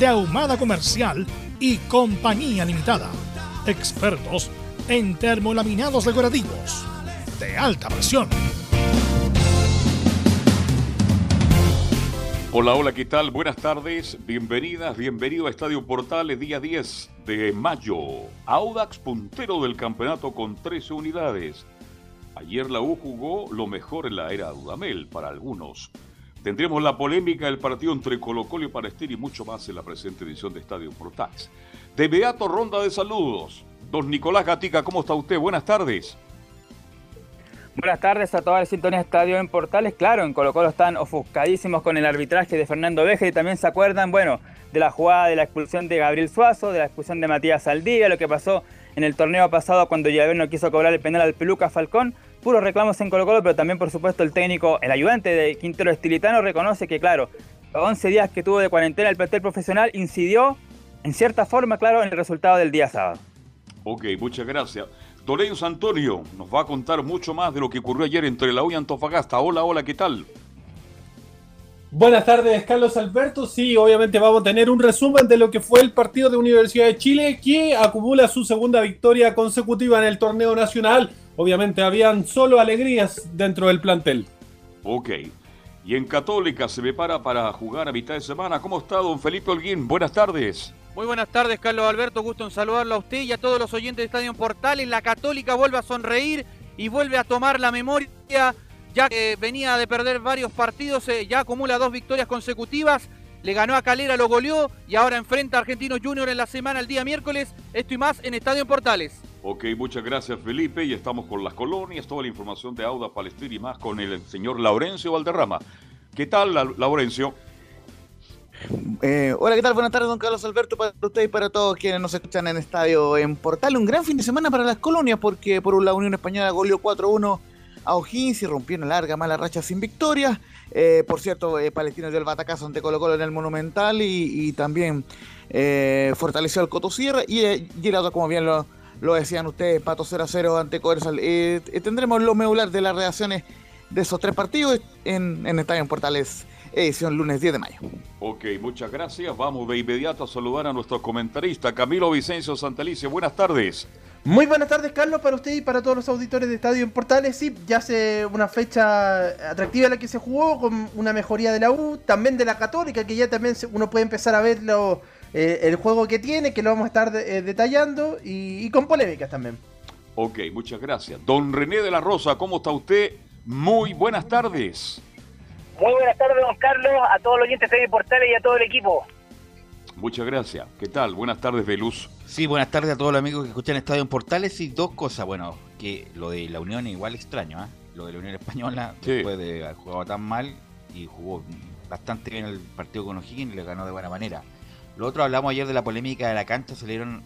de Ahumada Comercial y Compañía Limitada. Expertos en termolaminados decorativos de alta presión. Hola, hola, ¿qué tal? Buenas tardes, bienvenidas, bienvenido a Estadio Portales, día 10 de mayo. Audax puntero del campeonato con 13 unidades. Ayer la U jugó lo mejor en la era Dudamel para algunos. Tendremos la polémica del partido entre Colo Colo y Palestina y mucho más en la presente edición de Estadio Portales. De Beato Ronda de Saludos. Don Nicolás Gatica, ¿cómo está usted? Buenas tardes. Buenas tardes a toda la sintonía Estadio en Portales. Claro, en Colo Colo están ofuscadísimos con el arbitraje de Fernando Veja y también se acuerdan, bueno, de la jugada de la expulsión de Gabriel Suazo, de la expulsión de Matías Saldivia, lo que pasó en el torneo pasado cuando Llaver no quiso cobrar el penal al Peluca Falcón puros reclamos en Colo Colo, pero también por supuesto el técnico, el ayudante de Quintero Estilitano reconoce que claro, los 11 días que tuvo de cuarentena el plantel profesional incidió en cierta forma, claro, en el resultado del día sábado. Ok, muchas gracias. Doleus Antonio nos va a contar mucho más de lo que ocurrió ayer entre la U y Antofagasta. Hola, hola, ¿qué tal? Buenas tardes, Carlos Alberto. Sí, obviamente vamos a tener un resumen de lo que fue el partido de Universidad de Chile, que acumula su segunda victoria consecutiva en el torneo nacional obviamente habían solo alegrías dentro del plantel. Ok. Y en Católica se prepara para jugar a mitad de semana. ¿Cómo está don Felipe Holguín? Buenas tardes. Muy buenas tardes, Carlos Alberto. Gusto en saludarlo a usted y a todos los oyentes de Estadio Portales. La Católica vuelve a sonreír y vuelve a tomar la memoria, ya que venía de perder varios partidos, eh, ya acumula dos victorias consecutivas. Le ganó a Calera, lo goleó y ahora enfrenta a Argentinos Junior en la semana el día miércoles. Esto y más en Estadio Portales. Ok, muchas gracias Felipe. Y estamos con las colonias, toda la información de Auda Palestina y más con el señor Laurencio Valderrama. ¿Qué tal, Laurencio? Eh, hola, ¿qué tal? Buenas tardes, don Carlos Alberto, para usted y para todos quienes nos escuchan en Estadio en Portal. Un gran fin de semana para las colonias porque por un lado Unión Española goleó 4-1 a O'Higgins y rompió una larga mala racha sin victoria. Eh, por cierto, eh, Palestino dio el batacazo ante Colo Colo en el Monumental y, también fortaleció al Coto Sierra y, el otro, como bien lo decían ustedes, Pato 0 a 0 ante Coversal. Eh, eh, tendremos lo medular de las reacciones de esos tres partidos en, en Estadio Portales, edición lunes 10 de mayo. Ok, muchas gracias. Vamos de inmediato a saludar a nuestro comentarista Camilo Vicencio Santalice. Buenas tardes. Muy buenas tardes, Carlos, para usted y para todos los auditores de Estadio en Portales. Sí, ya hace una fecha atractiva la que se jugó, con una mejoría de la U, también de la Católica, que ya también uno puede empezar a verlo eh, el juego que tiene, que lo vamos a estar eh, detallando, y, con polémicas también. Ok, muchas gracias. Don René de la Rosa, ¿cómo está usted? Muy buenas tardes. Muy buenas tardes, don Carlos, a todos los oyentes de Portales y a todo el equipo. Muchas gracias. ¿Qué tal? Buenas tardes, Veluz. Sí, buenas tardes a todos los amigos que escuchan Estadio en Portales y dos cosas. Bueno, que lo de la Unión es igual extraño, ¿ah? Lo de la Unión Española, después de haber jugado tan mal y jugó bastante bien el partido con O'Higgins y le ganó de buena manera. Lo otro, hablamos ayer de la polémica de la cancha, salieron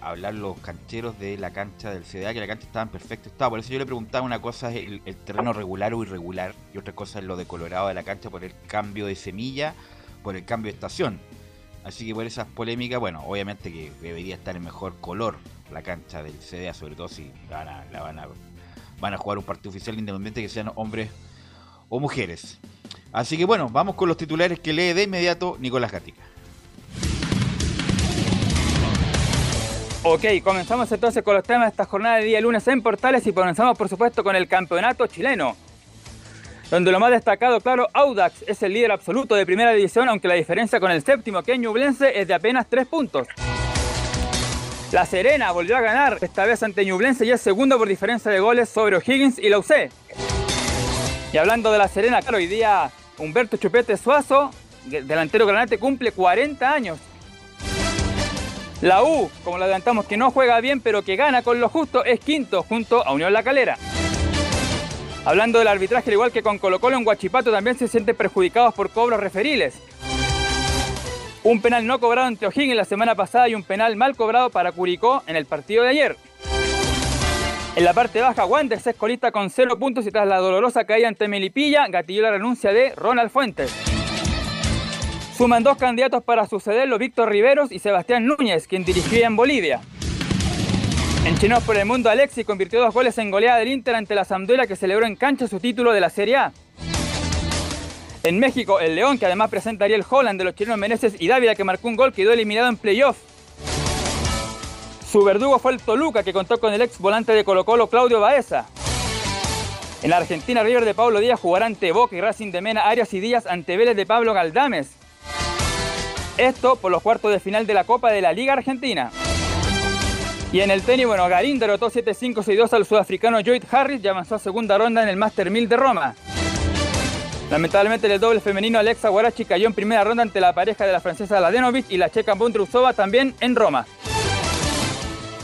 a hablar los cancheros de la cancha del CDA, que la cancha estaba en perfecto estado. Por eso yo le preguntaba una cosa es el, terreno regular o irregular, y otra cosa es lo de colorado de la cancha por el cambio de semilla, por el cambio de estación. Así que por esas polémicas, bueno, obviamente que debería estar en mejor color la cancha del CDA, sobre todo si van a, la van a, van a jugar un partido oficial independiente que sean hombres o mujeres. Así que bueno, vamos con los titulares que lee de inmediato Nicolás Gatica. Ok, comenzamos entonces con los temas de esta jornada de día lunes en Portales y comenzamos por supuesto con el campeonato chileno. Donde lo más destacado, claro, Audax es el líder absoluto de primera división, aunque la diferencia con el séptimo, que es Ñublense, es de apenas 3 puntos. La Serena volvió a ganar, esta vez ante Ñublense y es segundo por diferencia de goles sobre O'Higgins y la UC. Y hablando de La Serena, claro, hoy día Humberto Chupete Suazo, delantero granate, cumple 40 años. La U, como lo adelantamos, que no juega bien pero que gana con lo justo, es quinto junto a Unión La Calera. Hablando del arbitraje, al igual que con Colo Colo en Guachipato, también se sienten perjudicados por cobros referiles. Un penal no cobrado ante O'Higgins la semana pasada y un penal mal cobrado para Curicó en el partido de ayer. En la parte baja, Wanderers es colista con 0 puntos y tras la dolorosa caída ante Melipilla, gatilló la renuncia de Ronald Fuentes. Suman dos candidatos para sucederlo, Víctor Riveros y Sebastián Núñez, quien dirigía en Bolivia. En Chinos por el Mundo, Alexis convirtió dos goles en goleada del Inter ante la Sampdoria que celebró en cancha su título de la Serie A. En México, el León, que además presenta a Ariel Holland de los chilenos Meneses y Dávila, que marcó un gol, quedó eliminado en playoff. Su verdugo fue el Toluca, que contó con el ex volante de Colo Colo, Claudio Baeza. En la Argentina, River de Pablo Díaz jugará ante Boca y Racing de Mena, Arias y Díaz ante Vélez de Pablo Galdames. Esto por los cuartos de final de la Copa de la Liga Argentina. Y en el tenis, bueno, Garín derrotó 7-5-6-2 al sudafricano Joyd Harris y avanzó a segunda ronda en el Master 1000 de Roma. Lamentablemente el doble femenino Alexa Guarachi cayó en primera ronda ante la pareja de la francesa Ladenovic y la checa Bondrusova también en Roma.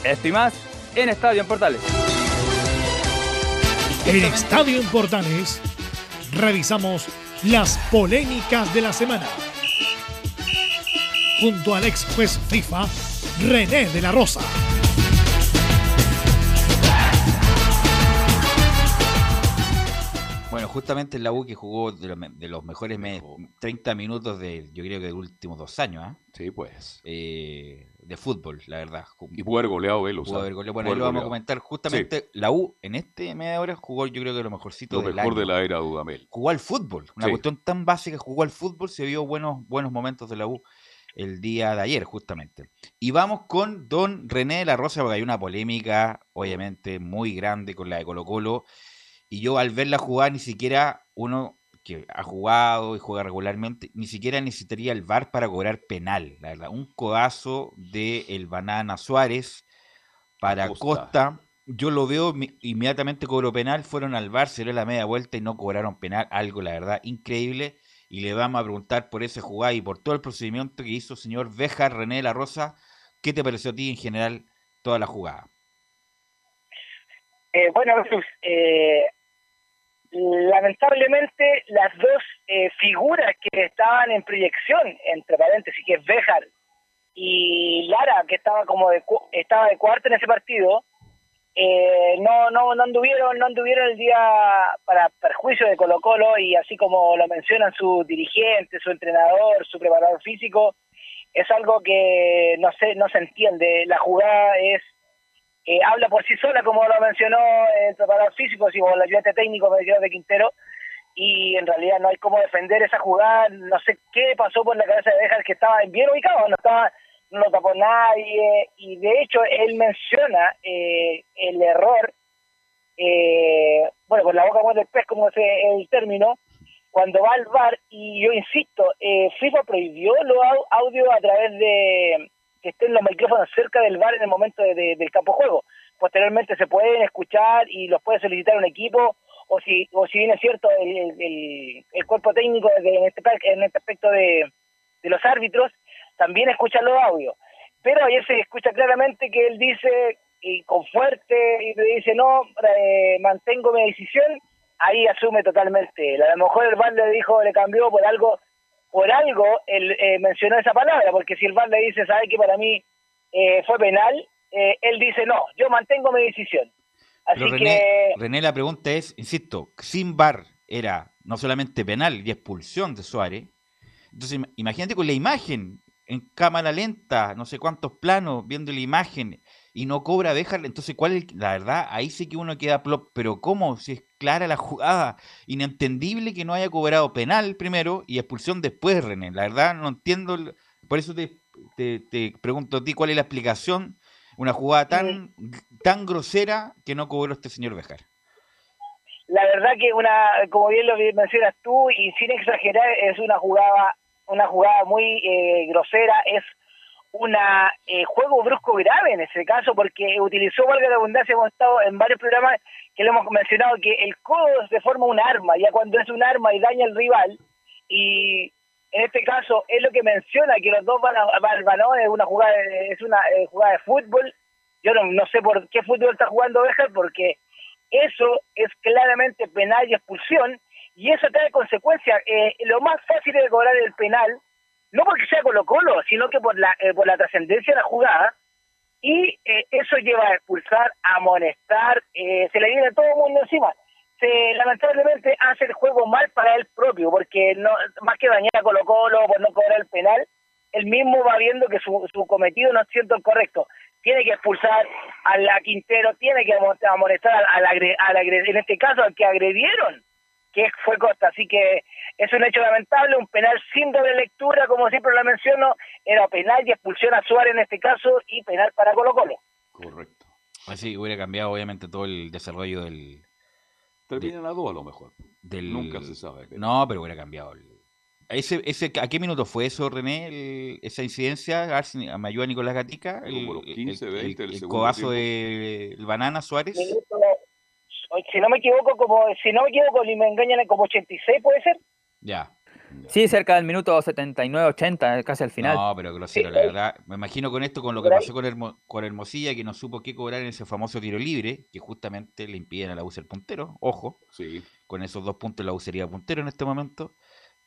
Esto y más en Estadio en Portales. En Estadio en Portales revisamos las polémicas de la semana. Junto al ex juez FIFA, René de la Rosa. Justamente la U que jugó de los, mejores 30 minutos de, yo creo que de los últimos dos años, ¿ah? Sí, pues. Eh, de fútbol, la verdad. Y pudo haber goleado Velo. Bueno, lo vamos a comentar. Justamente la U en este media hora jugó, yo creo que lo mejorcito lo mejor de la era Dudamel. Jugó al fútbol. Una cuestión tan básica, jugó al fútbol, se vio buenos, buenos momentos de la U el día de ayer, justamente. Y vamos con don René de la Rosa, porque hay una polémica, obviamente, muy grande con la de Colo Colo. Y yo al verla jugar, ni siquiera uno que ha jugado y juega regularmente, ni siquiera necesitaría el VAR para cobrar penal, la verdad. Un codazo de el Banana Suárez para Costa. Yo lo veo, inmediatamente cobró penal, fueron al VAR, se dio la media vuelta y no cobraron penal, algo la verdad increíble. Y le vamos a preguntar por ese jugada y por todo el procedimiento que hizo el señor Bejar René La Rosa. ¿Qué te pareció a ti en general toda la jugada? Eh, bueno, eh, lamentablemente las dos eh, figuras que estaban en proyección, entre paréntesis, que es Béjar y Lara, que estaba como de, estaba de cuarto en ese partido, eh, no, no, no anduvieron, no anduvieron el día para perjuicio de Colo Colo y así como lo mencionan su dirigente, su entrenador, su preparador físico, es algo que no sé, no se entiende. La jugada es eh, habla por sí sola, como lo mencionó el preparador físico, y como el ayudante técnico de Quintero, y en realidad no hay cómo defender esa jugada, no sé qué pasó por la cabeza de Bejar, que estaba bien ubicado, no estaba no tapó nadie, y de hecho él menciona eh, el error, eh, bueno, con la boca muerde el pez, como es el término, cuando va al bar, y yo insisto, eh, FIFA prohibió los audio a través de que estén los micrófonos cerca del bar en el momento del campo juego. Posteriormente se pueden escuchar y los puede solicitar un equipo o si o si bien cierto el, el, cuerpo técnico en este en este aspecto de, los árbitros también escucha los audios. Pero ayer se escucha claramente que él dice y con fuerte y le dice no, eh, mantengo mi decisión, ahí asume totalmente. A lo mejor el bar le dijo, le cambió por algo por algo él eh, mencionó esa palabra, porque si el VAR le dice, sabe que para mí eh, fue penal, eh, él dice, no, yo mantengo mi decisión. Así René, que... René, la pregunta es, insisto, sin VAR era no solamente penal y expulsión de Suárez, entonces imagínate con la imagen en cámara lenta, no sé cuántos planos, viendo la imagen, y no cobra dejarle. Entonces, ¿cuál es? La verdad, ahí sí que uno queda plop. Pero ¿cómo? Si es clara la jugada. Inentendible que no haya cobrado penal primero y expulsión después, René. La verdad, no entiendo. Por eso te, te, pregunto a ti cuál es la explicación. Una jugada tan, tan grosera que no cobró este señor Bejar. la verdad que una, como bien lo mencionas tú, y sin exagerar, es una jugada, una jugada muy eh, grosera, es una eh, juego brusco grave en ese caso, porque utilizó, valga la abundancia, hemos estado en varios programas que le hemos mencionado que el codo se forma un arma, ya cuando es un arma y daña al rival, y en este caso es lo que menciona que los dos van, al balón, es una jugada, es una eh, jugada de fútbol, yo no, no sé por qué fútbol está jugando Béjar, porque eso es claramente penal y expulsión, y eso trae consecuencias. Eh, lo más fácil de cobrar el penal, no porque sea Colo Colo, sino que por la, eh, por la trascendencia de la jugada, y eh, eso lleva a expulsar, a amonestar, se le viene a todo el mundo encima. Se, lamentablemente hace el juego mal para él propio, porque no más que dañar a Colo Colo por no cobrar el penal, él mismo va viendo que su, su cometido no es cierto el correcto tiene que expulsar a la Quintero, tiene que amonestar al, al, en este caso al que agredieron, que fue Costa. Así que es un hecho lamentable, un penal sin doble lectura, como siempre lo menciono, era penal y expulsión a Suárez en este caso y penal para Colo Colo. Correcto. Así hubiera cambiado obviamente todo el desarrollo del... Termina la duda a lo mejor. Del... Nunca se sabe. No, pero hubiera cambiado el ese, ese, ¿A qué minuto fue eso, René? esa incidencia, a, ver me ayuda Nicolás Gatica, el, el, codazo del de Banana Suárez. Si no me equivoco, como si no me equivoco, ni me engañan, como 86 puede ser. Ya. Sí, cerca del minuto 79-80, casi al final. No, pero grosero, la verdad. Me imagino con esto, con lo que pasó con, con Hermosilla, que no supo qué cobrar en ese famoso tiro libre, que justamente le impiden a la U ser puntero. Ojo, sí. con esos dos puntos la U sería puntero en este momento.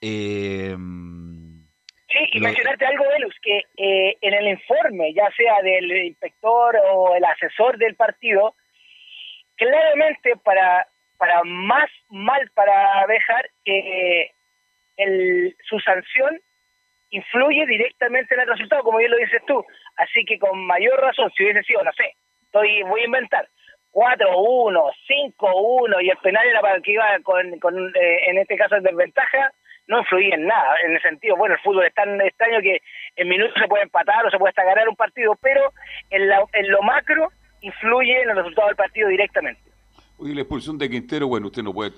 Eh, sí, y mencionarte algo, Velus, que eh, en el informe, ya sea del inspector o el asesor del partido, claramente para, para más mal para dejar que el, su sanción influye directamente en el resultado, como bien lo dices tú. Así que con mayor razón, si hubiese sido, no sé, estoy voy a inventar, 4-1, 5-1 y el penal era para que iba con, con eh, en este caso en desventaja, no influía en nada, en el sentido, bueno, el fútbol es tan extraño que en minutos se puede empatar o se puede hasta ganar un partido, pero en, en lo macro influye en el resultado del partido directamente. Oye, la expulsión de Quintero, bueno, usted no puede...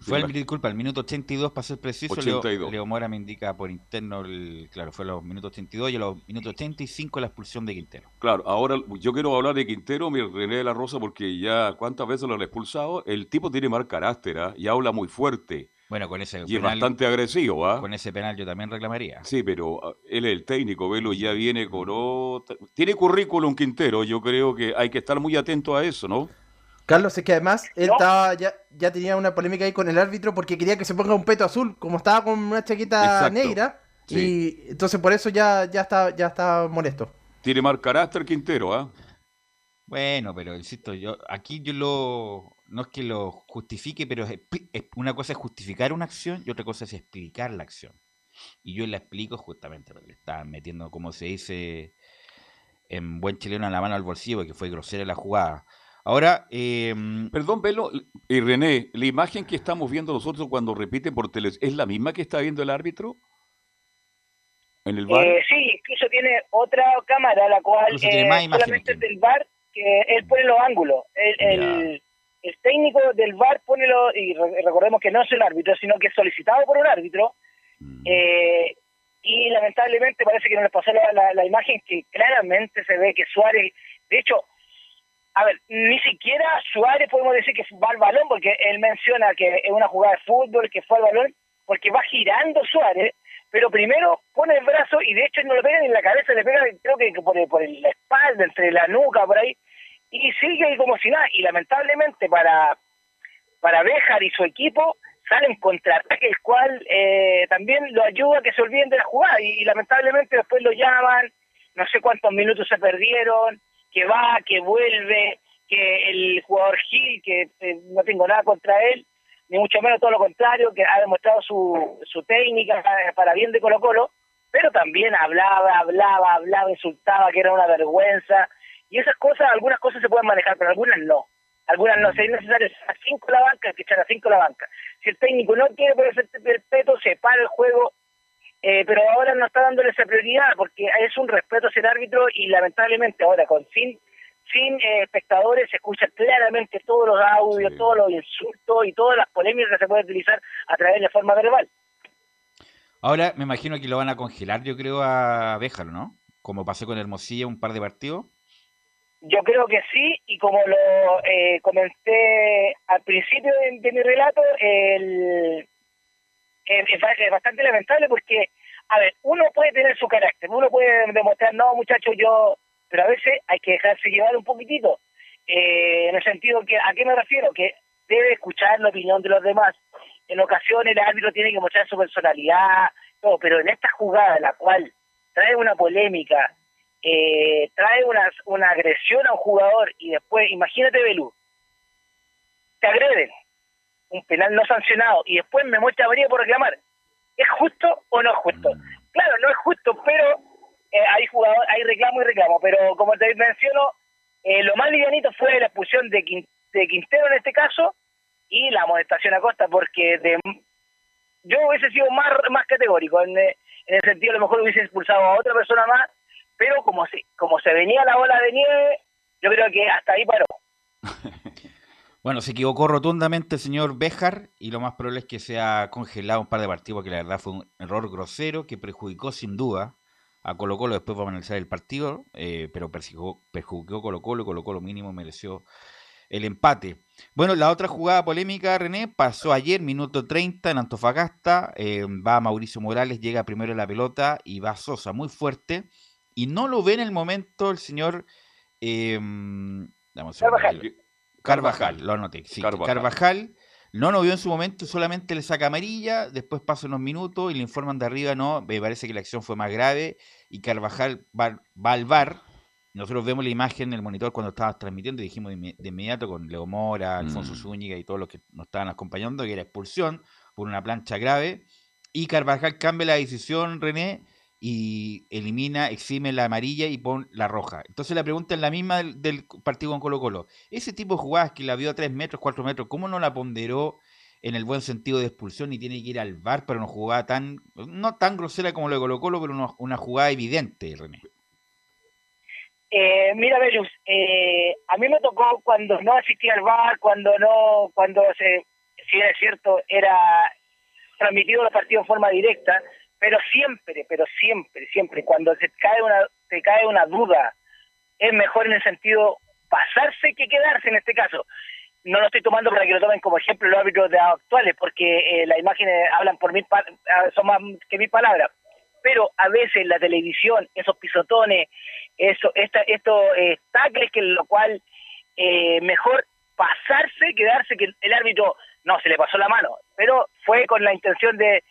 fue, el, disculpa, el minuto 82, para ser preciso, 82. Leo, Mora me indica por interno, el, claro, fue los minutos 82 y a los minutos 85 la expulsión de Quintero. Claro, ahora yo quiero hablar de Quintero, mi René de la Rosa, porque ya cuántas veces lo han expulsado, el tipo tiene mal carácter ¿ah? y habla muy fuerte. Bueno, con ese y es bastante agresivo, ¿ah? Con ese penal yo también reclamaría. Sí, pero ah, él es el técnico, Velo ya viene con otra... Tiene currículum Quintero, yo creo que hay que estar muy atento a eso, ¿no? Carlos, es que además él estaba ya, ya tenía una polémica ahí con el árbitro porque quería que se ponga un peto azul, como estaba con una chaqueta negra, y entonces por eso ya, ya está, ya está molesto. Tiene mal carácter Quintero, ¿ah? Bueno, pero insisto, yo aquí yo lo no es que lo justifique, pero es, una cosa es justificar una acción y otra cosa es explicar la acción. Y yo la explico justamente porque le estaban metiendo, como se dice en buen chileno, la mano al bolsillo, porque fue grosera la jugada. Ahora, em, perdón, Velo y René, la imagen que estamos viendo nosotros cuando repiten por televisión, ¿es la misma que está viendo el árbitro? ¿En el bar? Eh, sí, incluso tiene otra cámara, la cual eh, solamente es del bar, que él pone los ángulos. el, el técnico del VAR pone lo, y recordemos que no es el árbitro, sino que es solicitado por un árbitro, mm. eh, y lamentablemente parece que no les pasó la, la, imagen que claramente se ve que Suárez, de hecho, a ver, ni siquiera Suárez podemos decir que va al balón, porque él menciona que es una jugada de fútbol, que fue al balón, porque va girando Suárez, pero primero pone el brazo y de hecho no le pega en la cabeza, le pega creo que por, por la espalda, entre la nuca, por ahí, y sigue ahí como si nada. Y lamentablemente para, para Béjar y su equipo salen contra el cual eh, también lo ayuda a que se olviden de la jugada. Y, lamentablemente después lo llaman, no sé cuántos minutos se perdieron, que va, que vuelve, que el jugador Gil, que eh, no tengo nada contra él, ni mucho menos todo lo contrario, que ha demostrado su, su técnica para bien de Colo Colo, pero también hablaba, hablaba, hablaba, insultaba, que era una vergüenza, y esas cosas, algunas cosas se pueden manejar, pero algunas no. Algunas no. Si es necesario a cinco la banca, hay que echar a cinco la banca. Si el técnico no quiere por ese respeto, se para el juego, eh, pero ahora no está dándole esa prioridad porque es un respeto ser árbitro y lamentablemente ahora con sin sin eh, espectadores, se escucha claramente todos los audios, todos los insultos y todas las polémicas que se pueden utilizar a través de forma verbal. Ahora me imagino que lo van a congelar, yo creo, a Béjaro, ¿no? Como pasó con Hermosilla un par de partidos. Yo creo que sí, y como lo eh, comenté al principio de, mi relato, el, es, bastante lamentable porque, a ver, uno puede tener su carácter, uno puede demostrar, no, muchachos, yo, pero a veces hay que dejarse llevar un poquitito, eh, en el sentido que, ¿a qué me refiero? Que debe escuchar la opinión de los demás. En ocasiones el árbitro tiene que mostrar su personalidad, todo, pero en esta jugada, la cual trae una polémica, eh, trae una, una agresión a un jugador y después, imagínate, Belú, te agreden, un penal no sancionado y después me muestra María por reclamar. ¿Es justo o no es justo? Mm. Claro, no es justo, pero eh, hay jugador, hay reclamo y reclamo. Pero como te menciono, eh, lo más livianito fue la expulsión de, Quintero en este caso y la amonestación a Costa, porque de, yo hubiese sido más, más categórico. En, en el sentido, a lo mejor hubiese expulsado a otra persona más, pero como, si, como se venía la bola de nieve, yo creo que hasta ahí paró. Bueno, se equivocó rotundamente el señor Bejar y lo más probable es que se ha congelado un par de partidos porque la verdad fue un error grosero que perjudicó sin duda a Colo Colo. Después vamos a analizar el partido, eh, pero perjudicó, perjudicó Colo Colo y Colo Colo mínimo mereció el empate. Bueno, la otra jugada polémica, René, pasó ayer, minuto 30 en Antofagasta. Eh, va Mauricio Morales, llega primero en la pelota y va Sosa muy fuerte. Y no lo ve en el momento el señor... Eh, Carvajal, lo anoté. Sí, Carvajal. no lo vio en su momento, solamente le saca amarilla, después pasa unos minutos y le informan de arriba, no, me parece que la acción fue más grave y Carvajal va, al bar. Nosotros vemos la imagen en el monitor cuando estábamos transmitiendo y dijimos de, inmediato con Leo Mora, Alfonso mm. Zúñiga y todos los que nos estaban acompañando que era expulsión por una plancha grave. Y Carvajal cambia la decisión, René, y elimina, exime la amarilla y pone la roja. Entonces la pregunta es la misma del, partido con Colo Colo. Ese tipo de jugadas que la vio a 3 metros, 4 metros, ¿cómo no la ponderó en el buen sentido de expulsión y tiene que ir al VAR para una jugada tan, no tan grosera como lo de Colo Colo, pero una, jugada evidente, René? Eh, mira, Belus, eh, a mí me tocó cuando no asistía al VAR, cuando no, cuando se, si era cierto, era transmitido los partidos en forma directa, pero siempre, pero siempre, siempre, cuando se cae una, se cae una duda, es mejor en el sentido pasarse que quedarse en este caso. No lo estoy tomando para que lo tomen como ejemplo los árbitros de actuales, porque eh, las imágenes hablan por mil ah, son más que mil palabras. Pero a veces la televisión, esos pisotones, eso, esta, estos eh, tacles, que lo cual eh, mejor pasarse, quedarse, que el árbitro no se le pasó la mano, pero fue con la intención de,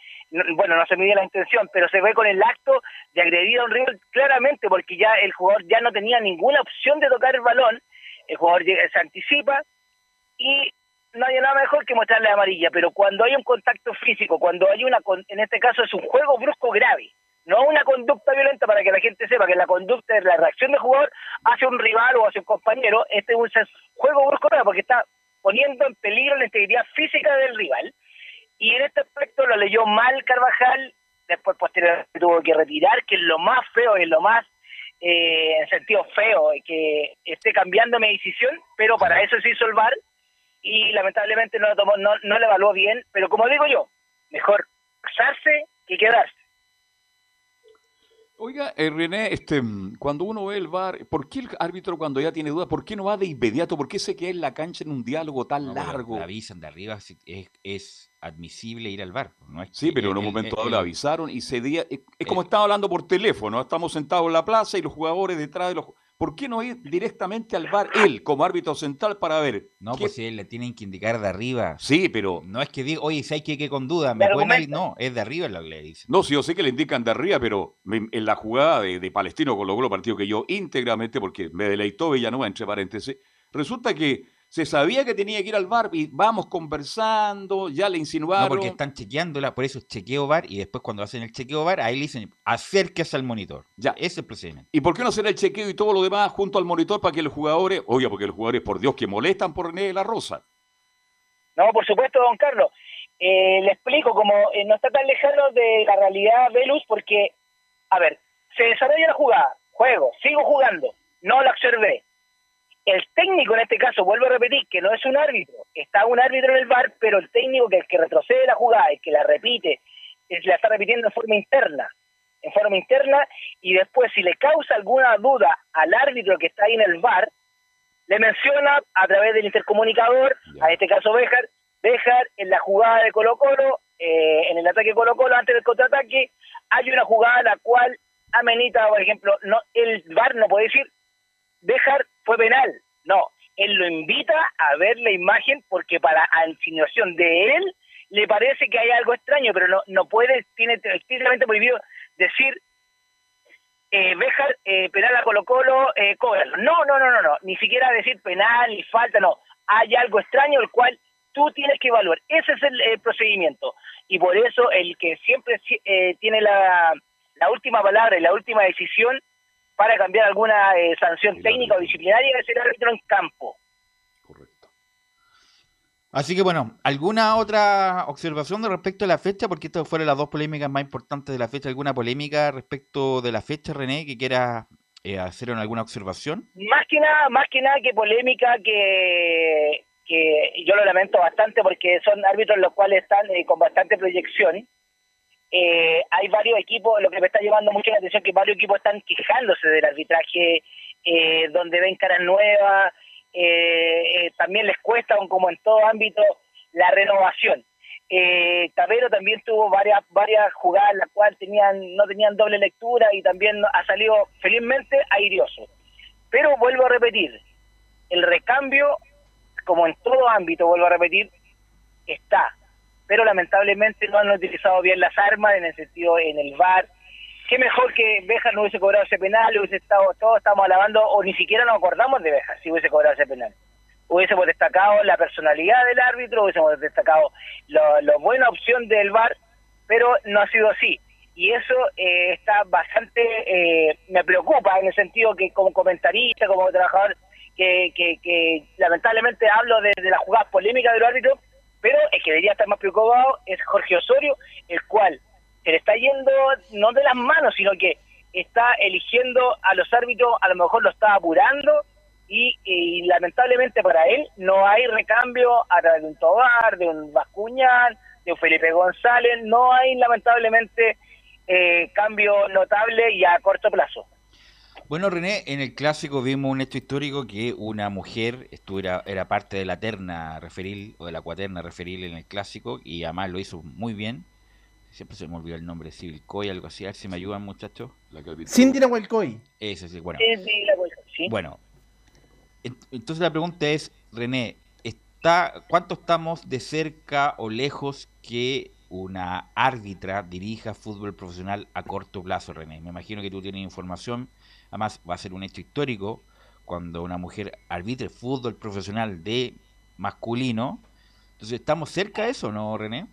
bueno, no se mide la intención, pero se ve con el acto de agredir a un rival claramente porque ya el jugador ya no tenía ninguna opción de tocar el balón, el jugador se anticipa y no hay nada mejor que mostrarle amarilla, pero cuando hay un contacto físico, cuando hay una, en este caso es un juego brusco grave, no una conducta violenta para que la gente sepa que la conducta es la reacción del jugador hacia un rival o hacia un compañero, este es un juego brusco grave porque está poniendo en peligro la integridad física del rival y en este aspecto lo leyó mal Carvajal, después posteriormente tuvo que retirar, que es lo más feo, es lo más eh, en sentido feo, que esté cambiando mi decisión, pero para eso se hizo el VAR y lamentablemente no lo tomó, no, no le evaluó bien, pero como digo yo, mejor pasarse que quedarse. Oiga, eh, René, este, cuando uno ve el VAR, ¿por qué el árbitro cuando ya tiene dudas, por qué no va de inmediato? ¿Por qué se queda en la cancha en un diálogo tan largo? La avisan de arriba, es, es admisible ir al bar. No es sí, pero en un momento dado le avisaron y se día, es, como estaba hablando por teléfono, estamos sentados en la plaza y los jugadores detrás de los... ¿Por qué no ir directamente al bar él como árbitro central para ver? No, pues si él le tienen que indicar de arriba. Sí, pero... No es que diga, oye, si hay que ir con duda, me pueden ir? No, es de arriba lo que le dicen. No, sí, yo sé que le indican de arriba, pero en la jugada de, Palestino con los partido que yo íntegramente, porque me deleitó Villanueva, entre paréntesis, resulta que se sabía que tenía que ir al bar y vamos conversando, ya le insinuaron. No, porque están chequeándola, por eso es chequeo bar y después cuando hacen el chequeo bar, ahí le dicen acérquese al monitor. Ya. Ese es el procedimiento. ¿Y por qué no hacer el chequeo y todo lo demás junto al monitor para que los jugadores, oye, porque los jugadores, por Dios, que molestan por René de la Rosa? No, por supuesto, don Carlos. Eh, le explico, como eh, no está tan lejano de la realidad Velus, porque, a ver, se desarrolla la jugada, juego, sigo jugando, no la observé el técnico en este caso, vuelvo a repetir, que no es un árbitro, está un árbitro en el bar, pero el técnico que el que retrocede la jugada, el que la repite, la está repitiendo en forma interna, en forma interna, y después si le causa alguna duda al árbitro que está ahí en el bar, le menciona a través del intercomunicador, a este caso Béjar, Béjar en la jugada de Colo Colo, eh, en el ataque Colo Colo, antes del contraataque, hay una jugada la cual amenita, por ejemplo, no el VAR no puede decir, Béjar fue penal, no, él lo invita a ver la imagen porque para insinuación de él le parece que hay algo extraño, pero no, no puede, tiene explícitamente prohibido decir eh, eh, penal a Colo Colo, eh, No, no, no, no, no, ni siquiera decir penal ni falta, no. Hay algo extraño el cual tú tienes que evaluar. Ese es el, procedimiento. Y por eso el que siempre eh, tiene la última palabra y la última decisión para cambiar alguna eh, sanción técnica o disciplinaria es el árbitro en campo. Correcto. Así que bueno, ¿alguna otra observación de respecto a la fecha? Porque estas fueron las dos polémicas más importantes de la fecha. ¿Alguna polémica respecto de la fecha, René, que quiera eh, hacer alguna observación? Más que nada, más que nada que polémica que, que yo lo lamento bastante porque son árbitros los cuales están eh, con bastante proyección eh, hay varios equipos, lo que me está llevando mucho la atención que varios equipos están quejándose del arbitraje, eh, donde ven caras nuevas, eh, también les cuesta, como en todo ámbito, la renovación. Eh, también tuvo varias varias jugadas en las cuales tenían, no tenían doble lectura y también ha salido felizmente airioso. Pero vuelvo a repetir, el recambio, como en todo ámbito, vuelvo a repetir, está pero lamentablemente no han utilizado bien las armas en el sentido en el VAR. Qué mejor que Beja no hubiese cobrado ese penal, hubiese estado, todos estamos alabando, o ni siquiera nos acordamos de Beja si hubiese cobrado ese penal. Hubiésemos destacado la personalidad del árbitro, hubiésemos destacado la buena opción del VAR, pero no ha sido así. Y eso eh, está bastante, eh, me preocupa en el sentido que como comentarista, como trabajador, que, que, lamentablemente hablo de, de las jugadas polémicas del árbitro, pero el que debería estar más preocupado es Jorge Osorio, el cual se le está yendo no de las manos, sino que está eligiendo a los árbitros, a lo mejor lo está apurando y, lamentablemente para él no hay recambio a través de un Tobar, de un Bascuñán, de un Felipe González, no hay lamentablemente eh, cambio notable y a corto plazo. Bueno, René, en el clásico vimos un hecho histórico que una mujer estuviera, era parte de la terna referil o de la cuaterna referil en el clásico y además lo hizo muy bien. Siempre se me olvidó el nombre, Civil Coy, algo así. A ver si me ayudan, muchachos. Cindy Nahuelcoy. Ese sí, bueno. Bueno, entonces la pregunta es, René, está, ¿cuánto estamos de cerca o lejos que una árbitra dirija fútbol profesional a corto plazo, René? Me imagino que tú tienes información Además, va a ser un hecho histórico cuando una mujer arbitre fútbol profesional de masculino. Entonces, ¿estamos cerca de eso, no, René?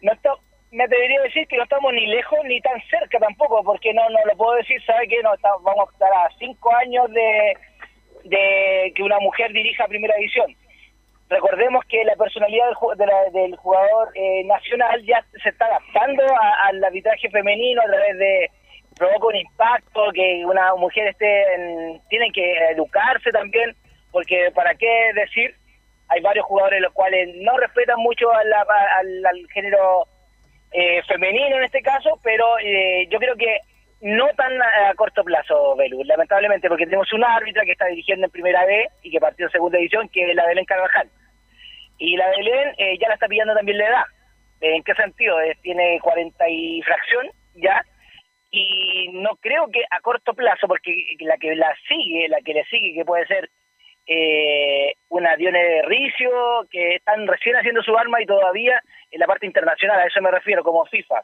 No me debería decir que no estamos ni lejos ni tan cerca tampoco, porque no, no lo puedo decir, ¿sabe que no vamos a estar a cinco años de, de que una mujer dirija Primera División? Recordemos que la personalidad del, del jugador eh, nacional ya se está adaptando al arbitraje femenino a través de provoca un impacto, que una mujer esté, en, tienen que educarse también, porque para qué decir, hay varios jugadores los cuales no respetan mucho al, al, género eh, femenino en este caso, pero eh, yo creo que no tan a, corto plazo, Belu, lamentablemente, porque tenemos una árbitra que está dirigiendo en primera B y que partió en segunda división, que es la Belén Carvajal. Y la Belén eh, ya la está pillando también la edad. ¿En qué sentido? tiene 40 y fracción ya, y no creo que a corto plazo, porque la que la sigue, la que le sigue, que puede ser eh, una Dione de Ricio, que están recién haciendo su arma y todavía en la parte internacional, a eso me refiero, como FIFA,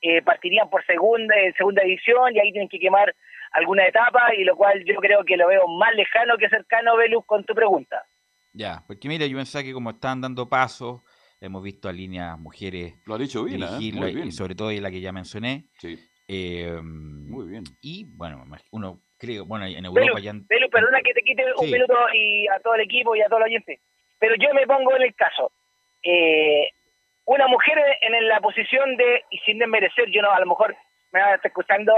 eh, partirían por segunda, segunda edición y ahí tienen que quemar alguna etapa, y lo cual yo creo que lo veo más lejano que cercano, Velus, con tu pregunta. Ya, porque mira, yo pensaba que como están dando pasos, hemos visto a líneas mujeres lo ha dicho bien, ¿eh? y sobre todo la que ya mencioné, sí. Eh, Muy bien. Y bueno, uno creo, bueno, en Europa ya. Pelu, perdona que te quite un minuto y a todo el equipo y a todos los oyentes. Pero yo me pongo en el caso. Eh, una mujer en, la posición de, y sin desmerecer, yo no, a lo mejor me va a estar escuchando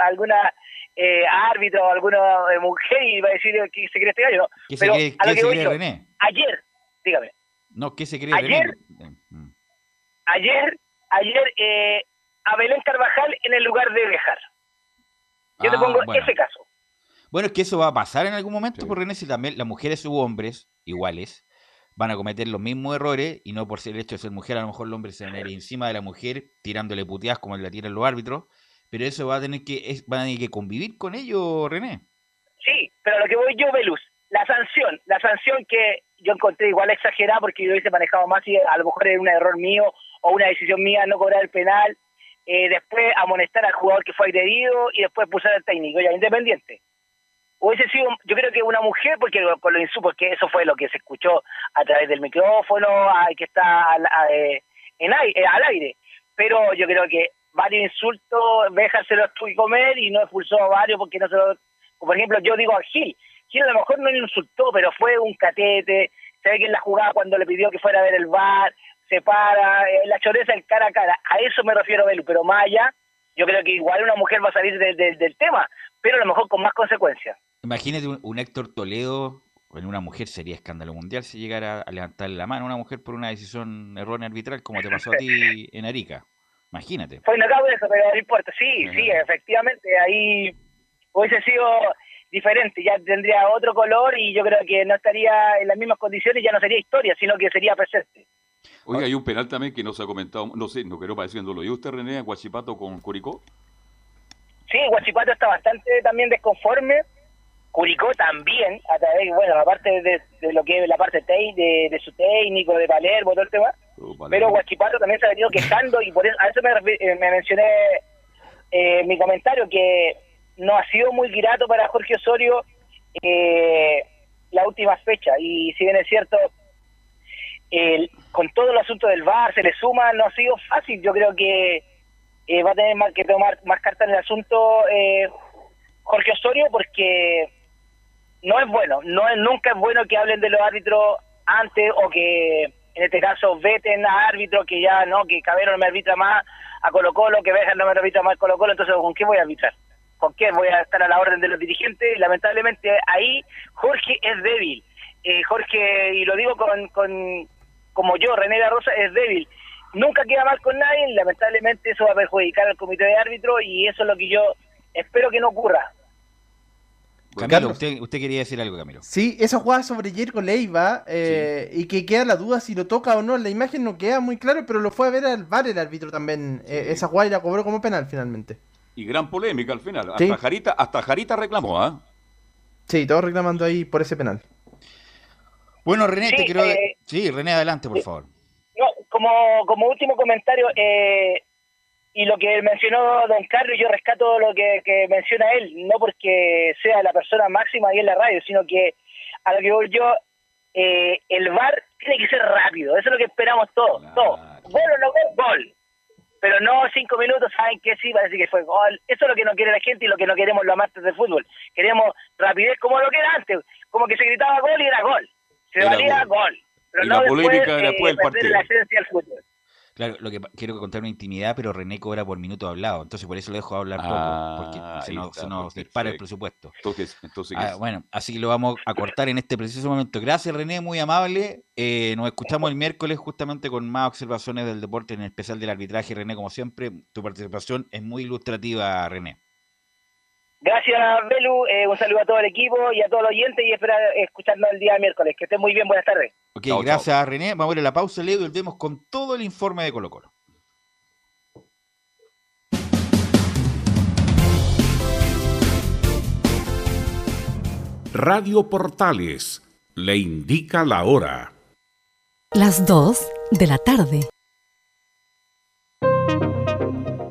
alguna eh, árbitro o alguna eh, mujer y va a decir que se cree este gallo. ¿Qué se cree, ¿qué se cree René? Ayer, dígame. No, ¿qué se cree ayer, René? Mm. Ayer, ayer, eh, a Belén Carvajal en el lugar de dejar. Yo te Ah, pongo bueno. ese caso. Bueno, es que eso va a pasar en algún momento, Sí. por René, si también las mujeres u hombres iguales van a cometer los mismos errores y no por ser el hecho de ser mujer, a lo mejor el hombre se va a ir encima de la mujer tirándole puteadas como le tiran los árbitros, pero eso va a tener que, es, van a tener que convivir con ello, René. Sí, pero a lo que voy yo, Velus, la sanción, la sanción que yo encontré igual exagerada porque yo hubiese manejado más y a lo mejor era un error mío o una decisión mía no cobrar el penal, eh, después amonestar al jugador que fue agredido y después pulsar al técnico, ya independiente. Hubiese sido, yo creo que una mujer, porque por lo insu, porque eso fue lo que se escuchó a través del micrófono, a- que está al, a- eh, en eh, al aire. Pero yo creo que varios insultos, los tuvo que comer y no expulsó a varios porque no se lo... Por ejemplo, yo digo a Gil, Gil a lo mejor no le insultó, pero fue un catete, se ve que en la jugada cuando le pidió que fuera a ver el bar, se para, eh, la choreza el cara a cara, a eso me refiero, Belu, pero más allá, yo creo que igual una mujer va a salir de- de- del tema, pero a lo mejor con más consecuencias. Imagínate un, un Héctor Toledo en una mujer, sería escándalo mundial si llegara a levantarle la mano a una mujer por una decisión errónea arbitral como te pasó a ti en Arica. Imagínate. Fue causa eso, pero no importa. Sí, Ajá. sí, efectivamente, ahí hubiese sido diferente, ya tendría otro color y yo creo que no estaría en las mismas condiciones, ya no sería historia, sino que sería presente. Oiga, hay un penal también que no se ha comentado, no sé, no quiero pareciéndolo. ¿Y usted, René, a Guachipato con Curicó? Sí, Guachipato está bastante también desconforme. Curicó también, a través, bueno, aparte de, de lo que es la parte de, de su técnico, de Palermo, todo el tema, Oh, vale. pero Guachipato también se ha venido quejando y por eso, a eso me, eh, me mencioné eh, mi comentario, que no ha sido muy grato para Jorge Osorio eh, la última fecha. Y si bien es cierto, el- con todo el asunto del VAR se le suma, no ha sido fácil. Yo creo que eh, va a tener más que tomar más cartas en el asunto eh, Jorge Osorio porque no es bueno, no es nunca es bueno que hablen de los árbitros antes o que en este caso veten a árbitros que ya no, que Cabero no me arbitra más a Colo Colo, que Bejar no me arbitra más a Colo Colo, entonces ¿con qué voy a arbitrar? ¿Con qué voy a estar a la orden de los dirigentes? Lamentablemente ahí Jorge es débil. Eh, Jorge, y lo digo con, con como yo, René de Rosa, es débil. Nunca queda mal con nadie, lamentablemente eso va a perjudicar al comité de árbitros y eso es lo que yo espero que no ocurra. Camilo, Carlos. usted, usted quería decir algo, Camilo. Sí, esa jugada sobre Jerko Leiva eh, y que queda la duda si lo toca o no. La imagen no queda muy claro, pero lo fue a ver al VAR el árbitro también. eh, esa jugada y la cobró como penal finalmente. Y gran polémica al final. Sí. Hasta Jarita, hasta Jarita reclamó, ¿ah? Sí, todos reclamando ahí por ese penal. Bueno, René, te Sí, quiero... eh, Sí, René, adelante, por favor. No, como, como último comentario, eh, y lo que mencionó don Carlos, yo rescato lo que, que menciona él, no porque sea la persona máxima ahí en la radio, sino que a lo que voy yo, eh, el VAR tiene que ser rápido, eso es lo que esperamos todos, Claro. todos. Gol o no gol, gol. Pero no cinco minutos, saben que sí, parece que fue gol. Eso es lo que no quiere la gente y lo que no queremos los amantes del fútbol. Queremos rapidez como lo que era antes, como que se gritaba gol y era gol. Se Era valía gol. gol. Pero Y no la después, polémica eh, después del perder partido. la esencia del fútbol. Claro, lo que quiero contar una intimidad, pero René cobra por minuto hablado, entonces por eso lo dejo hablar Ah, poco, porque se nos, está, se nos perfecto. dispara el presupuesto. Entonces, entonces ¿qué Ah, bueno, así que lo vamos a cortar en este preciso momento. Gracias, René, muy amable. Eh, nos escuchamos el miércoles justamente con más observaciones del deporte, en especial del arbitraje. René, como siempre, tu participación es muy ilustrativa, René. Gracias, Belu. eh, un saludo a todo el equipo y a todos los oyentes y espero escucharnos el día miércoles. Que estén muy bien. Buenas tardes. Ok, gracias, René. Vamos a ir a la pausa, Leo, y volvemos con todo el informe de Colo Colo. Radio Portales le indica la hora. Las 2 de la tarde.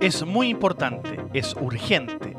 Es muy importante, es urgente,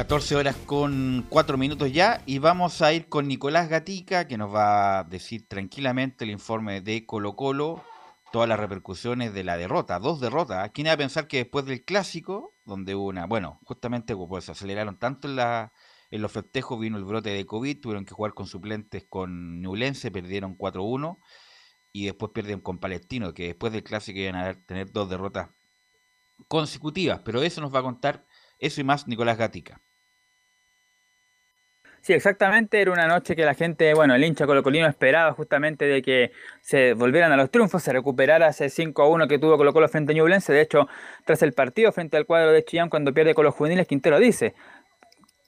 14 horas con 4 minutos ya y vamos a ir con Nicolás Gatica que nos va a decir tranquilamente el informe de Colo Colo, todas las repercusiones de la derrota, dos derrotas. ¿Quién iba a pensar que después del clásico, donde hubo una, bueno, justamente pues se aceleraron tanto en, la, en los festejos, vino el brote de COVID, tuvieron que jugar con suplentes con Newlense, perdieron 4-1 y después pierden con Palestino, que después del clásico iban a tener dos derrotas consecutivas, pero eso nos va a contar eso y más Nicolás Gatica. Sí, exactamente, era una noche que la gente, bueno, el hincha colocolino esperaba justamente de que se volvieran a los triunfos, se recuperara ese 5 a 1 que tuvo Colo Colo frente a Ñublense. De hecho, tras el partido frente al cuadro de Chillán, cuando pierde con los juveniles, Quintero dice,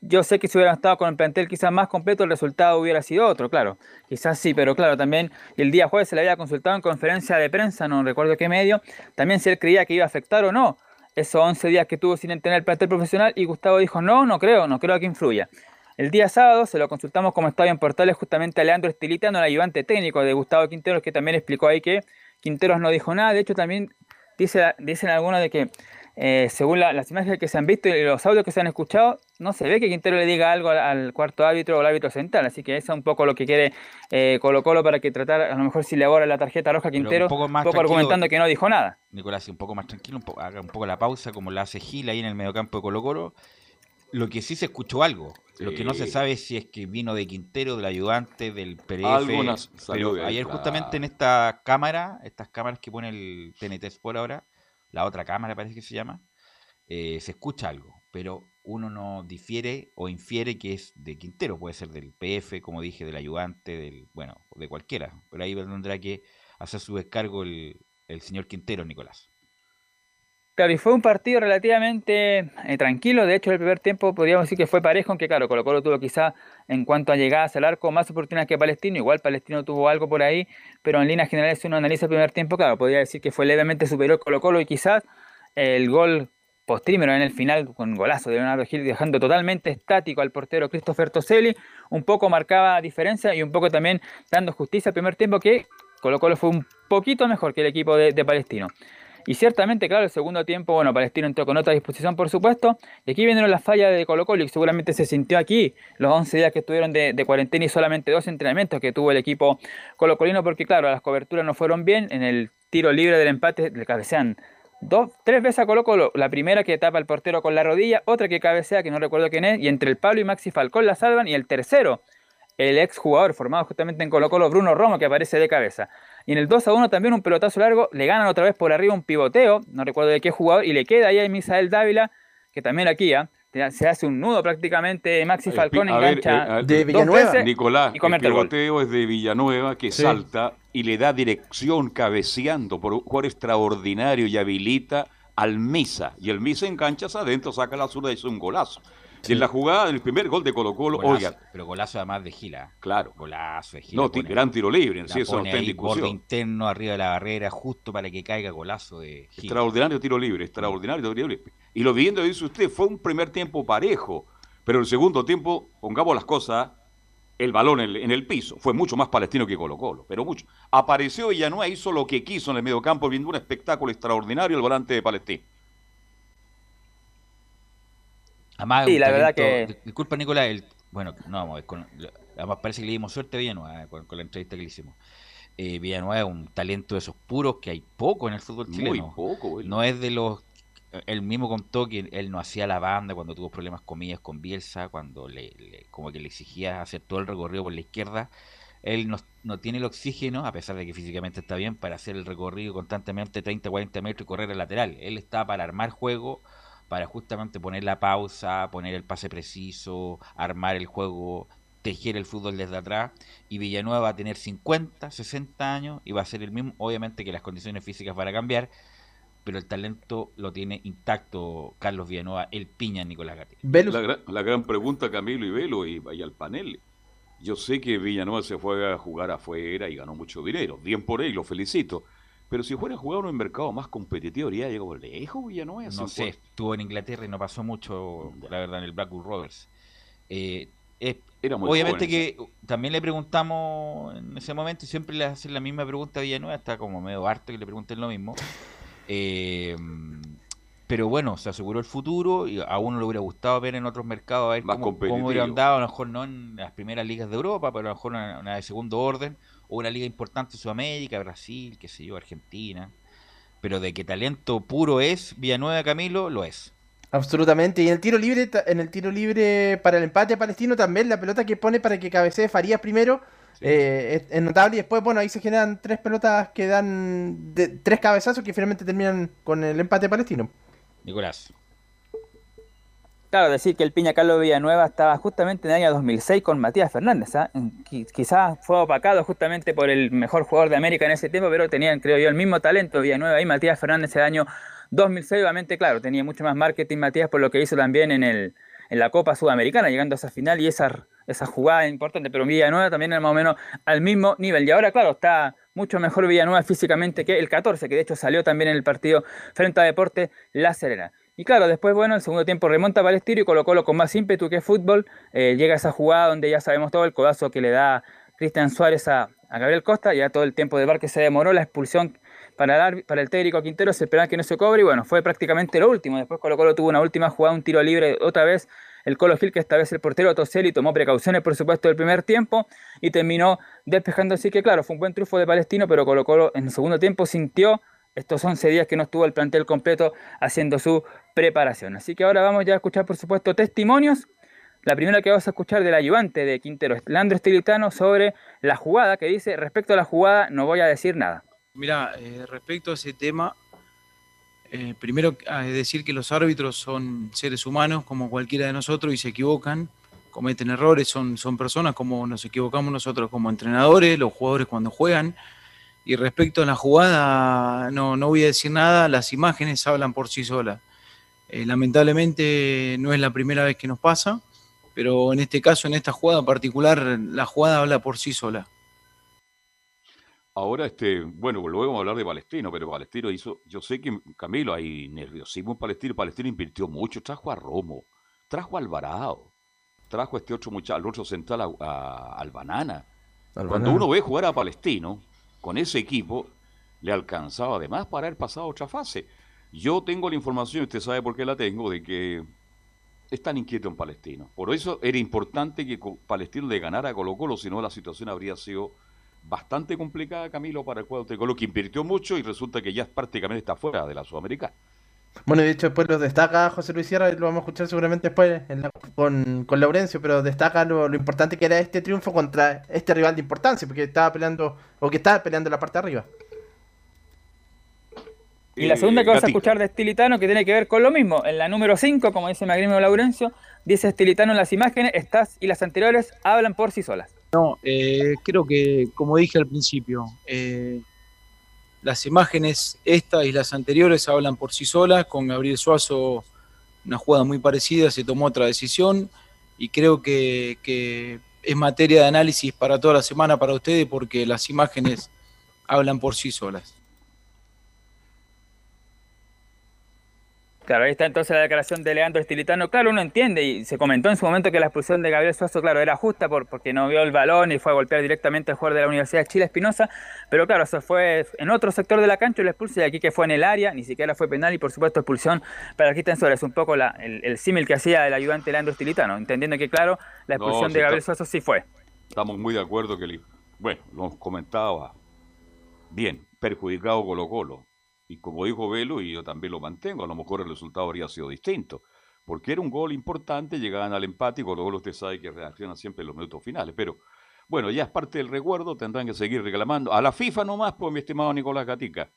yo sé que si hubieran estado con el plantel quizás más completo, el resultado hubiera sido otro, claro. Quizás sí, pero claro, también el día jueves se le había consultado en conferencia de prensa, no recuerdo qué medio, también si él creía que iba a afectar o no esos 11 días que tuvo sin tener el plantel profesional y Gustavo dijo, no, no creo, no creo que influya. El día sábado se lo consultamos como estaba en Portales justamente a Leandro Estilitano, el ayudante técnico de Gustavo Quinteros, que también explicó ahí que Quinteros no dijo nada. De hecho, también dice, dicen algunos de que eh, según la- las imágenes que se han visto y los audios que se han escuchado, no se ve que Quintero le diga algo al, al cuarto árbitro o al árbitro central. Así que eso es un poco lo que quiere eh, Colo Colo para que tratar, a lo mejor si le ahora la tarjeta roja a Quintero, un poco más poco argumentando que no dijo nada. Nicolás, un poco más tranquilo, un poco, haga un poco la pausa como la hace Gil ahí en el mediocampo de Colo Colo. Lo que sí se escuchó algo. Lo que no se sabe si es que vino de Quintero, del ayudante, del PRF. Algo nas- salió pero de ahí, ayer claro. justamente en esta cámara, estas cámaras que pone el TNT Sport ahora, la otra cámara parece que se llama, eh, se escucha algo, pero uno no difiere o infiere que es de Quintero, puede ser del PF, como dije, del ayudante, del bueno, de cualquiera. Pero ahí tendrá que hacer su descargo el, el señor Quintero, Nicolás. Claro, y fue un partido relativamente eh, tranquilo. De hecho, el primer tiempo podríamos decir que fue parejo, aunque claro, Colo Colo tuvo quizá en cuanto a llegadas al arco más oportunidades que Palestino. Igual Palestino tuvo algo por ahí, pero en líneas generales, si uno analiza el primer tiempo, claro, podría decir que fue levemente superior Colo Colo y quizás el gol postrímero en el final con golazo de Leonardo Gil, dejando totalmente estático al portero Christopher Toselli, un poco marcaba diferencia y un poco también dando justicia al primer tiempo que Colo Colo fue un poquito mejor que el equipo de, de Palestino. Y ciertamente, claro, el segundo tiempo, bueno, Palestino entró con otra disposición, por supuesto. Y aquí vinieron las fallas de Colo Colo y seguramente se sintió aquí los 11 días que estuvieron de, cuarentena y solamente dos entrenamientos que tuvo el equipo colocolino, porque claro, las coberturas no fueron bien. En el tiro libre del empate le cabecean dos, tres veces a Colo Colo. La primera que tapa el portero con la rodilla, otra que cabecea, que no recuerdo quién es, y entre el Pablo y Maxi Falcón la salvan, y el tercero, el ex jugador formado justamente en Colo Colo, Bruno Romo, que aparece de cabeza. Y en el 2 a 1 también un pelotazo largo, le ganan otra vez por arriba un pivoteo, no recuerdo de qué jugador, y le queda ahí a Misael Dávila, que también aquí ¿ah? se hace un nudo prácticamente, Maxi Falcón ver, engancha eh, a- dos veces Nicolás, y el pivoteo es de Villanueva que Sí. salta y le da dirección cabeceando por un jugador extraordinario y habilita al Misa. Y el Misa engancha hacia adentro, saca la zurda y es un golazo. Y en la jugada del primer gol de Colo Colo, Golazo, oiga, pero golazo además de Gila. Claro. Golazo de Gila. no, gran tiro libre, sí, eso no está en discusión. borde interno arriba de la barrera, justo para que caiga golazo de Gila. Extraordinario tiro libre, extraordinario tiro libre. Y lo viendo, dice usted, fue un primer tiempo parejo, pero el segundo tiempo, pongamos las cosas, el balón en el, en el piso. Fue mucho más palestino que Colo Colo, pero mucho. Apareció Villanueva, hizo lo que quiso en el mediocampo, viendo un espectáculo extraordinario el volante de Palestino. Además, Sí, la verdad que- Disculpa, Nicolás, el, bueno, no vamos a ver, con- además parece que le dimos suerte a Villanueva eh, con, con la entrevista que le hicimos. Eh, Villanueva es un talento de esos puros que hay poco en el fútbol Muy chileno. poco, él. No es de los... Él mismo contó que él no hacía la banda cuando tuvo problemas comillas con Bielsa, cuando le, le- como que le exigía hacer todo el recorrido por la izquierda. Él no, no tiene el oxígeno, a pesar de que físicamente está bien, para hacer el recorrido constantemente 30, 40 metros y correr el lateral. Él está para armar juego, para justamente poner la pausa, poner el pase preciso, armar el juego, tejer el fútbol desde atrás. Y Villanueva va a tener 50, 60 años y va a ser el mismo. Obviamente que las condiciones físicas van a cambiar, pero el talento lo tiene intacto Carlos Villanueva, el piña Nicolás Gatti. La, gran, la gran pregunta, Camilo y Velo, y, y al panel. Yo sé que Villanueva se fue a jugar afuera y ganó mucho dinero. Bien por él, lo felicito. Pero si fuera a jugar en un mercado más competitivo, ya llegó lejos Villanueva. No sé, estuvo en Inglaterra y no pasó mucho, la verdad, en el Blackpool Rovers. Eh, es- Era muy obviamente que también le preguntamos en ese momento y siempre le hacen la misma pregunta a Villanueva, está como medio harto que le pregunten lo mismo. Eh, pero bueno, se aseguró el futuro y a uno le hubiera gustado ver en otros mercados a ver Más cómo, cómo hubiera andado, a lo mejor no en las primeras ligas de Europa, pero a lo mejor una, una de segundo orden o una liga importante en Sudamérica, Brasil, qué sé yo, Argentina. Pero de que talento puro es Villanueva Camilo, lo es. Absolutamente. Y en el tiro libre, en el tiro libre para el empate palestino también, la pelota que pone para que cabecee Farías primero eh, es, es notable. Y después, bueno, ahí se generan tres pelotas que dan de- tres cabezazos que finalmente terminan con el empate palestino. Nicolás. Claro, decir que el Piña Carlos Villanueva estaba justamente en el año 2006 con Matías Fernández. qui- Quizás fue opacado justamente por el mejor jugador de América en ese tiempo, pero tenían, creo yo, el mismo talento Villanueva y Matías Fernández el año 2006. Obviamente, claro, tenía mucho más marketing Matías por lo que hizo también en, el, en la Copa Sudamericana, llegando a esa final y esa, esa jugada importante. Pero Villanueva también era más o menos al mismo nivel. Y ahora, claro, está mucho mejor Villanueva físicamente que el 14, que de hecho salió también en el partido frente a Deporte La Serena. Y claro, después, bueno, el segundo tiempo remonta Palestino y Colo Colo con más ímpetu que fútbol. eh, llega esa jugada donde ya sabemos todo el codazo que le da Cristian Suárez a, Gabriel Costa. Ya todo el tiempo de bar que se demoró, la expulsión para el, para el técnico Quintero, se esperaba que no se cobre y bueno, fue prácticamente lo último. Después Colo Colo tuvo una última jugada, un tiro libre otra vez. El Colo Gil, que esta vez el portero Toseli tomó precauciones, por supuesto, del primer tiempo y terminó despejando. Así que, claro, fue un buen triunfo de Palestino, pero Colo Colo en el segundo tiempo sintió estos 11 días que no estuvo el plantel completo haciendo su preparación. Así que ahora vamos ya a escuchar, por supuesto, testimonios. La primera que vamos a escuchar del ayudante de Quintero, Leandro Estilitano, sobre la jugada, que dice, respecto a la jugada no voy a decir nada. Mira, eh, respecto a ese tema, eh, primero ah, decir que los árbitros son seres humanos como cualquiera de nosotros y se equivocan, cometen errores, son, son personas como nos equivocamos nosotros como entrenadores, los jugadores cuando juegan. Y respecto a la jugada, no, no voy a decir nada, las imágenes hablan por sí solas. Eh, lamentablemente no es la primera vez que nos pasa, pero en este caso, en esta jugada particular, la jugada habla por sí sola. Ahora, este, bueno, luego vamos a hablar de Palestino, pero Palestino hizo, yo sé que Camilo hay nerviosismo en Palestino, Palestino invirtió mucho, trajo a Romo, trajo a Alvarado, trajo a este otro muchacho, al otro central, a, al Banana. Cuando uno ve jugar a Palestino, con ese equipo, le alcanzaba además para haber pasado otra fase. Yo tengo la información, usted sabe por qué la tengo, de que están inquietos en Palestino. Por eso era importante que Palestino le ganara a Colo Colo, si no la situación habría sido bastante complicada, Camilo, para el cuadro de Colo, que invirtió mucho y resulta que ya prácticamente está fuera de la Sudamericana. Bueno, de hecho después lo destaca José Luis Sierra, y lo vamos a escuchar seguramente después con, con Laurencio, pero destaca lo, lo, importante que era este triunfo contra este rival de importancia, porque estaba peleando, o que estaba peleando la parte de arriba. Y la segunda que vas a escuchar de Estilitano, que tiene que ver con lo mismo. En la número 5, como dice Magrimio Laurencio, dice Estilitano en las imágenes, estas y las anteriores hablan por sí solas. No, eh, creo que, como dije al principio, eh, las imágenes, esta y las anteriores, hablan por sí solas. Con Gabriel Suazo, una jugada muy parecida, se tomó otra decisión y creo que, que es materia de análisis para toda la semana para ustedes porque las imágenes hablan por sí solas. Claro, ahí está entonces la declaración de Leandro Estilitano. Claro, uno entiende y se comentó en su momento que la expulsión de Gabriel Suazo, claro, era justa por, porque no vio el balón y fue a golpear directamente al jugador de la Universidad de Chile, Espinosa. Pero claro, eso fue en otro sector de la cancha y la expulsión y aquí que fue en el área, ni siquiera fue penal y por supuesto expulsión para Tensor. Es un poco la, el, símil que hacía el ayudante Leandro Estilitano, entendiendo que, claro, la expulsión de Gabriel Suazo sí fue. Estamos muy de acuerdo que, bueno, nos comentaba bien, perjudicado Colo Colo y como dijo Velo, y yo también lo mantengo, a lo mejor el resultado habría sido distinto. Porque era un gol importante, llegaban al empate y con los goles usted sabe que reaccionan siempre en los minutos finales. Pero bueno, ya es parte del recuerdo, tendrán que seguir reclamando. A la FIFA nomás, pues mi estimado Nicolás Gatica.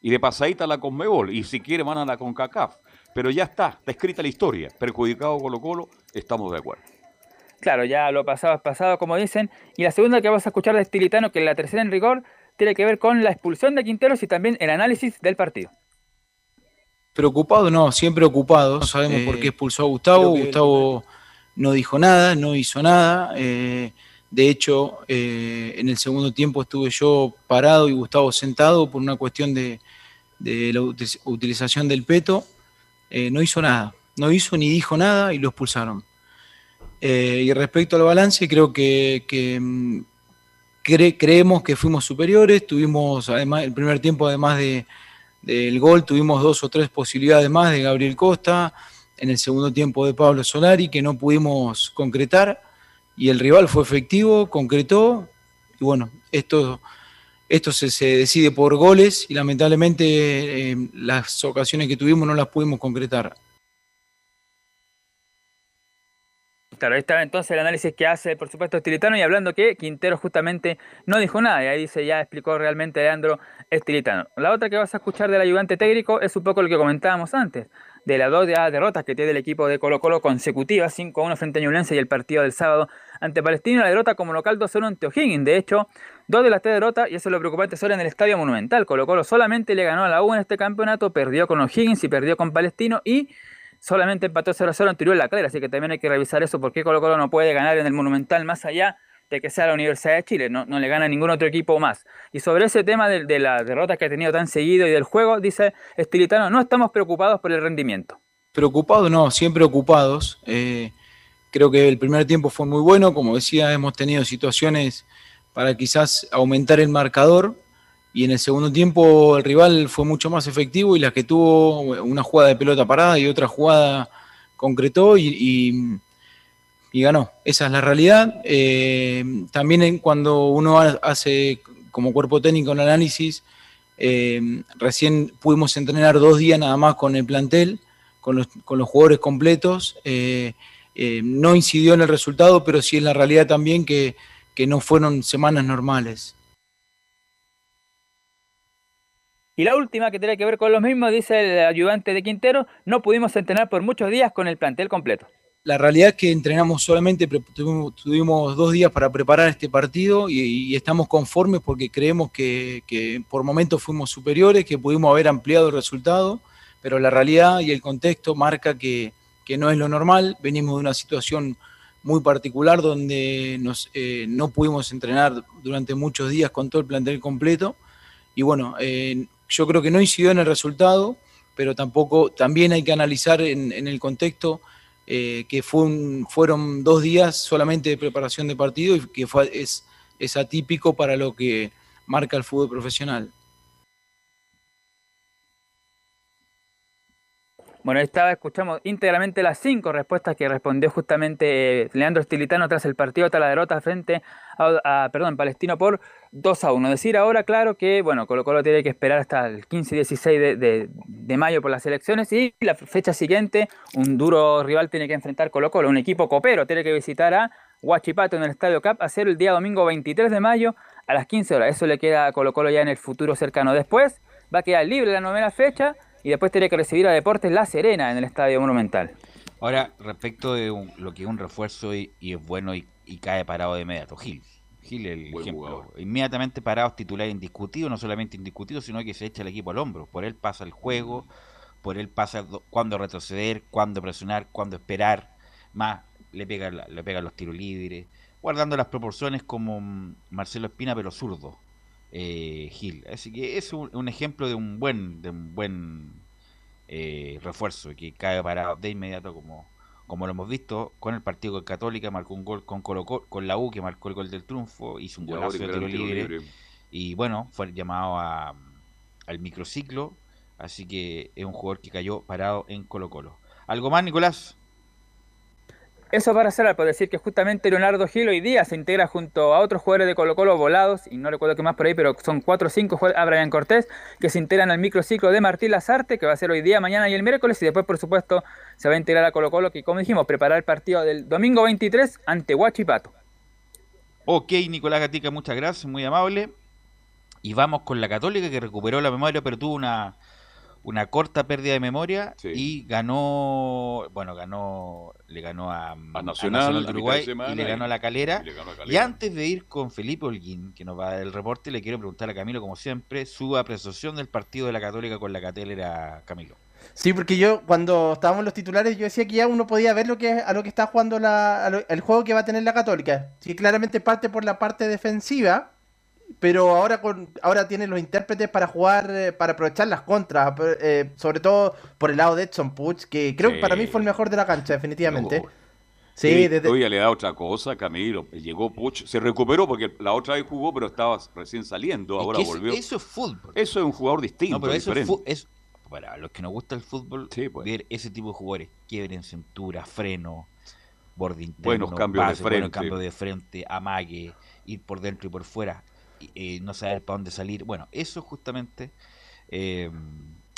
Y de pasadita a la Conmebol, y si quiere van a la CONCACAF. Pero ya está, está escrita la historia. Perjudicado Colo Colo, estamos de acuerdo. Claro, ya lo pasado es pasado, como dicen. Y la segunda que vas a escuchar de Estilitano, que es la tercera en rigor, tiene que ver con la expulsión de Quinteros y también el análisis del partido. Preocupado, no, siempre ocupado. No sabemos por qué eh, expulsó a Gustavo. Gustavo no dijo nada, no hizo nada. Eh, de hecho, eh, en el segundo tiempo estuve yo parado y Gustavo sentado por una cuestión de, la utilización del peto. no hizo nada, no hizo ni dijo nada y lo expulsaron. y respecto al balance, creo que creemos que fuimos superiores, tuvimos además el primer tiempo además de, del gol, tuvimos dos o tres posibilidades más de Gabriel Costa, en el segundo tiempo de Pablo Solari que no pudimos concretar y el rival fue efectivo, concretó y bueno, esto, esto se, decide por goles y lamentablemente eh, las ocasiones que tuvimos no las pudimos concretar. Claro, ahí está entonces el análisis que hace, por supuesto, Estilitano y hablando que Quintero justamente no dijo nada, y ahí dice, ya explicó realmente Leandro Estilitano. La otra que vas a escuchar del ayudante técnico es un poco lo que comentábamos antes, de las dos derrotas que tiene el equipo de Colo Colo consecutivas, 5-1 frente a Ñublense y el partido del sábado ante Palestino, la derrota como local 2-0 ante O'Higgins. De hecho, dos de las tres derrotas, y eso es lo preocupante, son en el Estadio Monumental. Colo Colo solamente le ganó a la U en este campeonato, perdió con O'Higgins y perdió con Palestino, y solamente empató 0-0 en en La Calera, así que también hay que revisar eso, porque Colo Colo no puede ganar en el Monumental más allá de que sea la Universidad de Chile, no, no le gana a ningún otro equipo más. Y sobre ese tema de, de las derrotas que ha tenido tan seguido y del juego, dice Estilitano, no estamos preocupados por el rendimiento. Preocupados, no, siempre ocupados. Eh, creo que el primer tiempo fue muy bueno, como decía, hemos tenido situaciones para quizás aumentar el marcador, y en el segundo tiempo el rival fue mucho más efectivo y la que tuvo una jugada de pelota parada y otra jugada concretó y, ganó. Esa es la realidad. Eh, también cuando uno hace como cuerpo técnico el análisis, Eh, recién pudimos entrenar dos días nada más con el plantel, con los, con los jugadores completos. Eh, eh, no incidió en el resultado, pero sí en la realidad también que, que no fueron semanas normales. Y la última que tiene que ver con lo mismo, dice el ayudante de Quintero, no pudimos entrenar por muchos días con el plantel completo. La realidad es que entrenamos solamente, tuvimos, dos días para preparar este partido y, estamos conformes porque creemos que, por momentos fuimos superiores, que pudimos haber ampliado el resultado, pero la realidad y el contexto marca que, que no es lo normal. Venimos de una situación muy particular donde eh, no pudimos entrenar durante muchos días con todo el plantel completo. Y bueno, eh, yo creo que no incidió en el resultado, pero tampoco, también hay que analizar en, en el contexto eh, que fue un, fueron dos días solamente de preparación de partido y que fue, es, es atípico para lo que marca el fútbol profesional. Bueno, esta escuchamos íntegramente las cinco respuestas que respondió justamente eh, Leandro Estilitano tras el partido, tras la derrota frente a, a, perdón, Palestino por 2 a 1. Decir ahora, claro, que bueno, Colo Colo tiene que esperar hasta el 15 y 16 de, de, de, mayo por las elecciones y la fecha siguiente un duro rival tiene que enfrentar Colo Colo, un equipo copero, tiene que visitar a Huachipato en el Estadio Cap, hacer el día domingo 23 de mayo a las 15 horas. Eso le queda a Colo Colo ya en el futuro cercano. Después va a quedar libre la novena fecha y después tiene que recibir a Deportes La Serena en el Estadio Monumental. Ahora, respecto de un, lo que es un refuerzo y, y es bueno y, y, cae parado de inmediato, Gil. Gil el Buen ejemplo. Jugador. Inmediatamente parado titular indiscutido, no solamente indiscutido, sino que se echa el equipo al hombro. Por él pasa el juego, por él pasa cuándo retroceder, cuándo presionar, cuándo esperar. Más, le pega, le pega los tiros libres, guardando las proporciones como Marcelo Espina, pero zurdo eh, Gil. Así que es un, un, ejemplo de un buen, de un buen eh, refuerzo que cae parado de inmediato como, como lo hemos visto con el partido con Católica, marcó un gol con Colo, con la U que marcó el gol del triunfo, hizo un golazo de tiro libre, libre, y bueno, fue llamado a, al microciclo, así que es un jugador que cayó parado en Colo Colo. ¿Algo más, Nicolás? Eso para cerrar, por decir que justamente Leonardo Gil hoy día se integra junto a otros jugadores de Colo Colo volados, y no recuerdo qué más por ahí, pero son cuatro o cinco jugadores, a Brian Cortés, que se integran al microciclo de Martín Lazarte, que va a ser hoy día, mañana y el miércoles, y después, por supuesto, se va a integrar a Colo Colo, que como dijimos, preparar el partido del domingo 23 ante Huachipato. Ok, Nicolás Gatica, muchas gracias, muy amable. Y vamos con la Católica, que recuperó la memoria, pero tuvo una una corta pérdida de memoria sí. y ganó, bueno, ganó, le ganó a, a Nacional, a Nacional de Uruguay y le ganó a la calera. Y, ganó a calera. y antes de ir con Felipe Holguín, que nos va a dar el reporte, le quiero preguntar a Camilo, como siempre, su apreciación del partido de la Católica con la Catelera, Camilo. Sí, porque yo cuando estábamos en los titulares yo decía que ya uno podía ver lo que a lo que está jugando la, lo, el juego que va a tener la Católica. Sí, claramente parte por la parte defensiva, pero ahora con ahora tienen los intérpretes para jugar, eh, para aprovechar las contras, eh, sobre todo por el lado de Edson Puch, que creo sí. que para mí fue el mejor de la cancha, definitivamente. No. Sí, sí desde... Hoy le da otra cosa, Camilo. Llegó Puch, se recuperó porque la otra vez jugó, pero estaba recién saliendo, ahora eso, volvió. Eso es fútbol. Eso es un jugador distinto. No, pero eso diferente. es, para los que nos gusta el fútbol, sí, pues. ver ese tipo de jugadores, quiebre en cintura, freno, borde interno, buenos cambios de frente, buenos cambios de frente, amague, ir por dentro y por fuera eh, no saber para dónde salir. Bueno, eso justamente eh,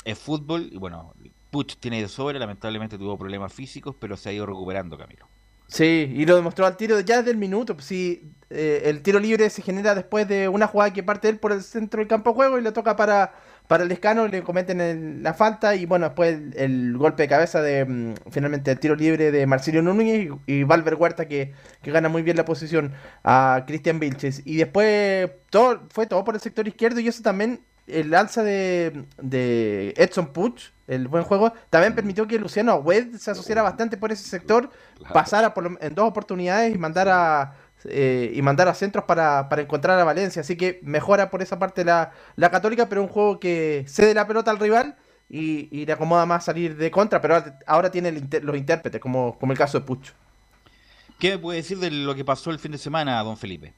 es fútbol. Y bueno, Puch tiene de sobra, lamentablemente tuvo problemas físicos, pero se ha ido recuperando, Camilo. Sí, y lo demostró al tiro ya desde el minuto. Pues sí, eh, el tiro libre se genera después de una jugada que parte él por el centro del campo de juego y le toca para, para el escano, le cometen el, la falta y bueno, después el, el, golpe de cabeza de mm, finalmente el tiro libre de Marcelino Núñez y, y Valver Huerta que, que, gana muy bien la posición a Cristian Vilches. Y después todo fue todo por el sector izquierdo y eso también el alza de, de Edson Puch, el buen juego, también permitió que Luciano Agüed se asociara bastante por ese sector, pasara por, en dos oportunidades y mandara eh, y mandar a centros para, para, encontrar a Valencia. Así que mejora por esa parte la, la Católica, pero un juego que cede la pelota al rival y, y le acomoda más salir de contra, pero ahora, ahora tiene inter, los intérpretes, como, como el caso de Pucho. ¿Qué me puede decir de lo que pasó el fin de semana, don Felipe?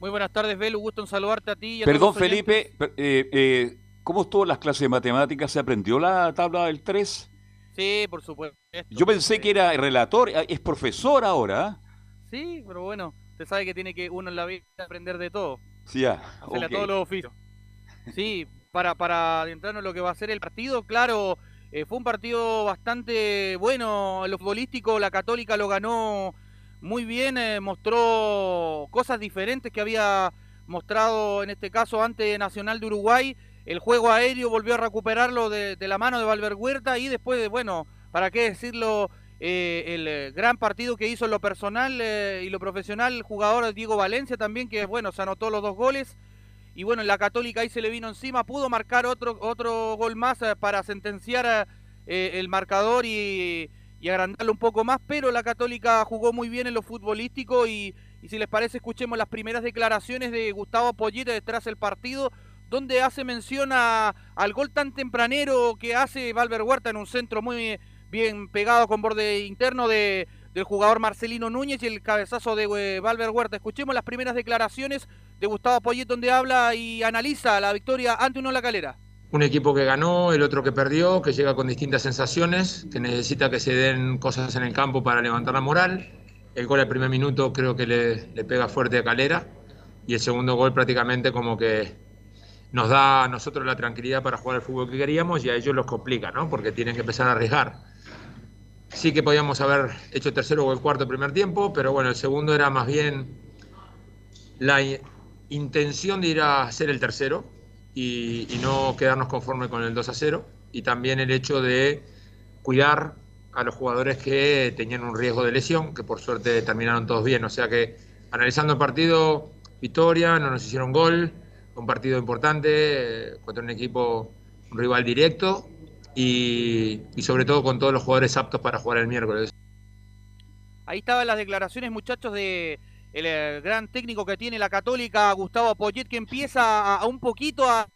Muy buenas tardes, Belu. Gusto en saludarte a ti. Y a Perdón, Felipe, eh, eh, ¿cómo estuvo las clases de matemáticas? ¿Se aprendió la tabla del 3? Sí, por supuesto. Yo pensé que era relator, es profesor ahora. Sí, pero bueno, usted sabe que tiene que uno en la vida aprender de todo. Sí, okay. a todos los oficios. Sí, para, para adentrarnos en lo que va a ser el partido, claro, eh, fue un partido bastante bueno en lo futbolístico, la Católica lo ganó muy bien, eh, mostró cosas diferentes que había mostrado en este caso ante Nacional de Uruguay, el juego aéreo volvió a recuperarlo de, de la mano de Valver Huerta y después, de, bueno, para qué decirlo, eh, el eh, gran partido que hizo en lo personal eh, y lo profesional el jugador Diego Valencia también, que bueno, se anotó los dos goles. Y bueno, en la Católica ahí se le vino encima, pudo marcar otro, otro gol más para sentenciar el marcador y, y, agrandarlo un poco más, pero la Católica jugó muy bien en lo futbolístico y, y si les parece escuchemos las primeras declaraciones de Gustavo Pollete detrás del partido, donde hace mención a, al gol tan tempranero que hace Valver Huerta en un centro muy bien pegado con borde interno de, del jugador Marcelino Núñez y el cabezazo de eh, Valver Huerta. Escuchemos las primeras declaraciones de Gustavo Poyet donde habla y analiza la victoria ante uno la calera. Un equipo que ganó, el otro que perdió, que llega con distintas sensaciones, que necesita que se den cosas en el campo para levantar la moral. El gol al primer minuto creo que le, le pega fuerte a Calera y el segundo gol prácticamente como que nos da a nosotros la tranquilidad para jugar el fútbol que queríamos y a ellos los complica, ¿no? Porque tienen que empezar a arriesgar. Sí que podíamos haber hecho el tercero o el cuarto primer tiempo, pero bueno, el segundo era más bien la intención de ir a ser el tercero y, y no quedarnos conforme con el 2 a 0 y también el hecho de cuidar a los jugadores que tenían un riesgo de lesión, que por suerte terminaron todos bien. O sea que analizando el partido, victoria, no nos hicieron gol, un partido importante eh, contra un equipo, un rival directo y, sobre todo con todos los jugadores aptos para jugar el miércoles. Ahí estaban las declaraciones, muchachos, de el, el gran técnico que tiene la Católica, Gustavo Poyet, que empieza a, un poquito a,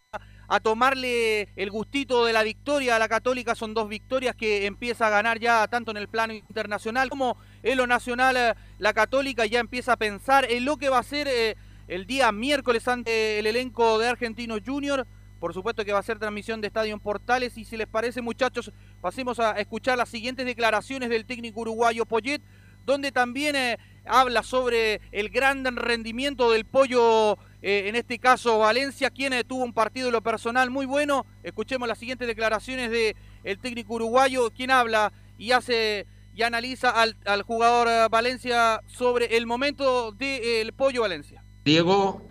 a, tomarle el gustito de la victoria a la Católica. Son dos victorias que empieza a ganar ya tanto en el plano internacional como en lo nacional. Eh, la Católica ya empieza a pensar en lo que va a ser eh, el día miércoles ante el elenco de Argentino Junior. Por supuesto que va a ser transmisión de Estadio en Portales. Y si les parece, muchachos, pasemos a escuchar las siguientes declaraciones del técnico uruguayo Poyet, donde también eh, habla sobre el gran rendimiento del pollo, eh, en este caso Valencia, quien eh, tuvo un partido en lo personal muy bueno. Escuchemos las siguientes declaraciones del el técnico uruguayo, quien habla y hace y analiza al, jugador Valencia sobre el momento del de, pollo Valencia. Diego,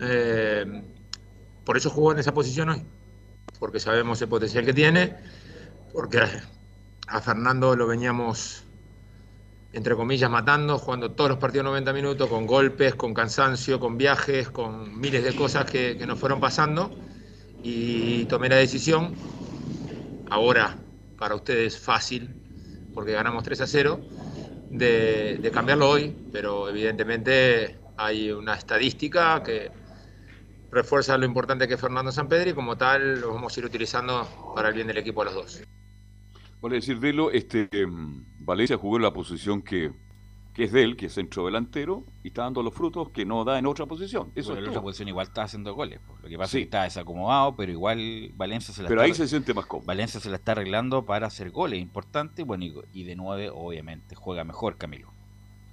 por eso jugó en esa posición hoy, porque sabemos el potencial que tiene, porque a Fernando lo veníamos, entre comillas, matando, jugando todos los partidos 90 minutos, con golpes, con cansancio, con viajes, con miles de cosas que, que nos fueron pasando, y tomé la decisión, ahora para ustedes fácil, porque ganamos 3 a 0, de, de cambiarlo hoy, pero evidentemente hay una estadística que refuerza lo importante que es Fernando Sampedri y como tal lo vamos a ir utilizando para el bien del equipo a los dos. Vale decir, Delo, este, eh, Valencia jugó en la posición que, que es de él, que es centro delantero, y está dando los frutos que no da en otra posición. Eso en otra posición igual está haciendo goles. Lo que pasa sí. es que está desacomodado, pero igual Valencia se la pero está, ahí se siente más cómodo. Valencia se la está arreglando para hacer goles importantes, bueno, y, y de nueve obviamente juega mejor Camilo.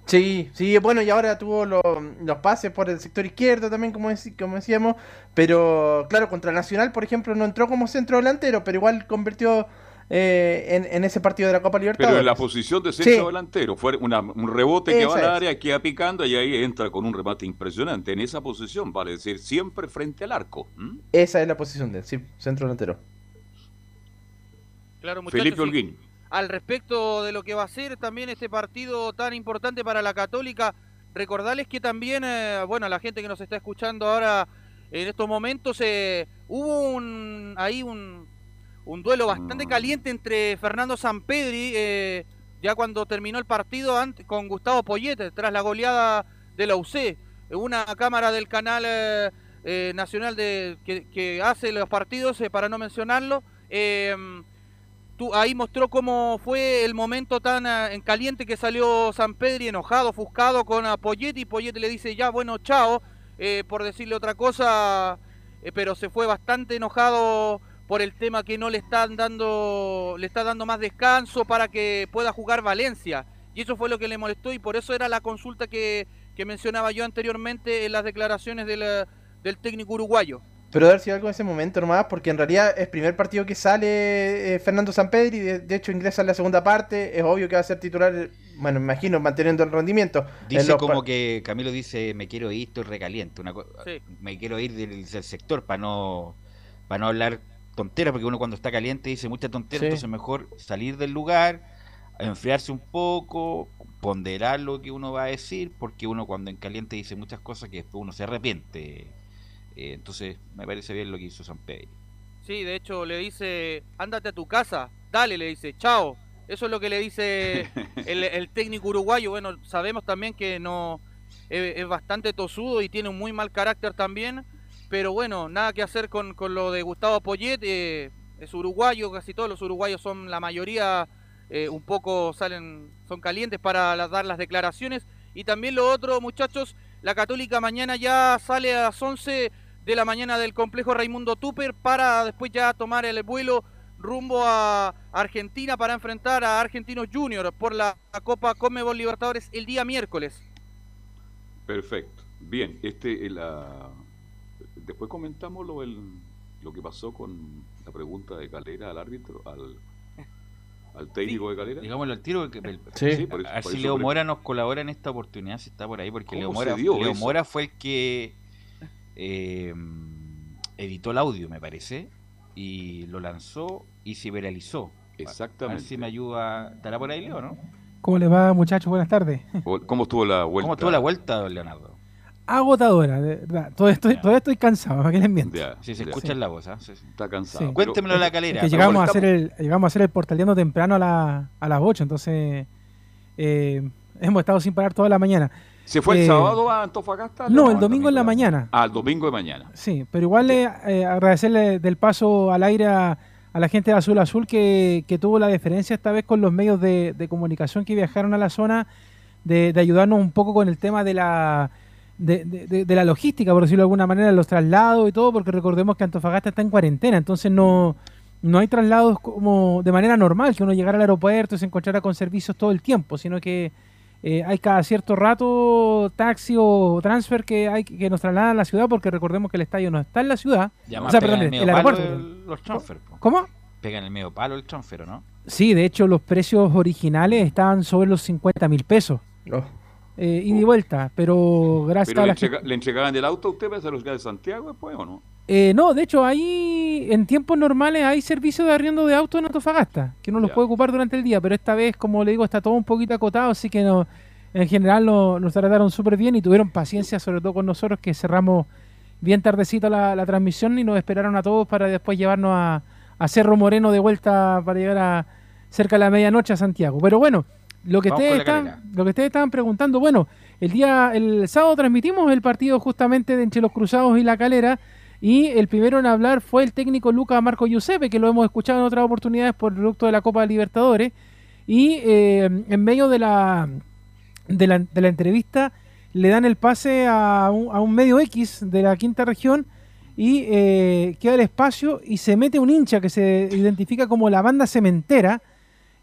Sí, sí, bueno, y ahora tuvo lo, los pases por el sector izquierdo también, como, dec como, decíamos, pero claro, contra Nacional, por ejemplo, no entró como centro delantero, pero igual convirtió eh, en, en, ese partido de la Copa Libertadores. Pero en la posición de centro sí. delantero, fue una, un rebote que esa va al área, queda picando y ahí entra con un remate impresionante. En esa posición, vale decir, siempre frente al arco. ¿Mm? Esa es la posición de él, sí, centro delantero. Claro, muchachos, Felipe Holguín. Al respecto de lo que va a ser también este partido tan importante para la Católica. Recordarles que también, eh, bueno, la gente que nos está escuchando ahora en estos momentos, eh, hubo un, ahí un, un, duelo bastante caliente entre Fernando Sampedri, eh, ya cuando terminó el partido, con Gustavo Poyete, tras la goleada de la UC. Una cámara del canal eh, nacional de, que, que, hace los partidos, eh, para no mencionarlo, tú, ahí mostró cómo fue el momento tan uh, en caliente que salió San Pedro enojado, ofuscado con uh, Poyetti. Poyetti le dice ya, bueno, chao, eh, por decirle otra cosa, eh, pero se fue bastante enojado por el tema que no le están dando, le está dando más descanso para que pueda jugar Valencia. Y eso fue lo que le molestó y por eso era la consulta que, mencionaba yo anteriormente en las declaraciones del técnico uruguayo. Pero debe haber sido algo en ese momento nomás, porque en realidad es el primer partido que sale eh, Fernando Sampedri, y de, de hecho ingresa en la segunda parte, es obvio que va a ser titular, bueno, me imagino, manteniendo el rendimiento. En Dice como que Camilo dice, me quiero ir, estoy recaliente. Una Me quiero ir del, del sector para no, para no hablar tonteras, porque uno cuando está caliente dice mucha tontera, Sí. entonces mejor salir del lugar, enfriarse un poco, ponderar lo que uno va a decir, porque uno cuando en caliente dice muchas cosas que después uno se arrepiente. Eh, entonces me parece bien lo que hizo San Pedro. Sí, de hecho le dice, ándate a tu casa, dale, le dice, chao. Eso es lo que le dice el, el técnico uruguayo. Bueno, sabemos también que no es, es bastante tosudo y tiene un muy mal carácter también. Pero bueno, nada que hacer con, con lo de Gustavo Poyet. eh, es uruguayo, casi todos los uruguayos son la mayoría eh, un poco salen, son calientes para la- dar las declaraciones. Y también lo otro, muchachos, la Católica mañana ya sale a las 11 de la mañana del complejo Raimundo Tupper para después ya tomar el vuelo rumbo a Argentina para enfrentar a Argentinos Juniors por la Copa Conmebol Libertadores el día miércoles. Perfecto. Bien, este el, ah, después comentamos lo, el- lo que pasó con la pregunta de Calera al árbitro, al, al técnico de Calera. Digámoslo al tiro, porque el- Sí, por eso- a ver si Leo Mora nos colabora en esta oportunidad, si está por ahí, porque ¿Cómo Leo Mora, Leo eso? Mora fue el que eh, editó el audio, me parece, y lo lanzó y se viralizó. A ver Exactamente. si me ayuda. ¿Estará por ahí, Leo, no? ¿Cómo les va, muchachos? Buenas tardes. ¿Cómo estuvo la vuelta? ¿Cómo estuvo la vuelta, don Leonardo? Agotadora, de verdad. Todavía estoy, todavía estoy cansado, ¿para qué les miento? Sí, se escucha Sí. en la voz, ¿ah? Sí, sí. Está cansado. Sí. Cuéntemelo la calera. Que llegamos a, hacer el, llegamos a hacer el portaleando temprano a, la- a las 8, entonces eh, hemos estado sin parar toda la mañana. ¿Se fue el Eh, sábado a Antofagasta? No, el domingo en la mañana. Ah, el domingo de mañana. Sí, pero igual eh, eh, agradecerle del paso al aire a, a la gente de Azul Azul que, que tuvo la deferencia esta vez con los medios de, de comunicación que viajaron a la zona de, de ayudarnos un poco con el tema de la de la logística, por decirlo de alguna manera, los traslados y todo, porque recordemos que Antofagasta está en cuarentena, entonces no, no hay traslados como de manera normal, que uno llegara al aeropuerto y se encontrara con servicios todo el tiempo, sino que eh, hay cada cierto rato taxi o transfer que hay que nos trasladan a la ciudad, porque recordemos que el estadio no está en la ciudad. Y o sea, perdón, el aeropuerto. el- los transfer. ¿Cómo? Pegan el medio palo el transfer, ¿o ¿no? Sí, de hecho los precios originales estaban sobre los 50 mil pesos. Eh, ida y vuelta, pero gracias ¿Pero a le, la entrega- gente- le entregaban el auto a usted para hacer de Santiago después o no? Eh, no, de hecho, ahí en tiempos normales hay servicio de arriendo de autos en Antofagasta, que uno los Ya. puede ocupar durante el día, pero esta vez, como le digo, está todo un poquito acotado, así que no, en general no- nos trataron súper bien y tuvieron paciencia, sobre todo con nosotros, que cerramos bien tardecito la, la transmisión y nos esperaron a todos para después llevarnos a, a Cerro Moreno de vuelta para llegar a cerca de la medianoche a Santiago. Pero bueno, lo que, Vamos ustedes están, lo que ustedes estaban preguntando, bueno, el día, el sábado transmitimos el partido justamente de entre los Cruzados y la Calera. Y el primero en hablar fue el técnico Luca Marco Giuseppe, que lo hemos escuchado en otras oportunidades por producto de la Copa Libertadores. Y eh, en medio de la, de la, entrevista le dan el pase a un, a un medio X de la quinta región y eh, queda el espacio y se mete un hincha que se identifica como la banda cementera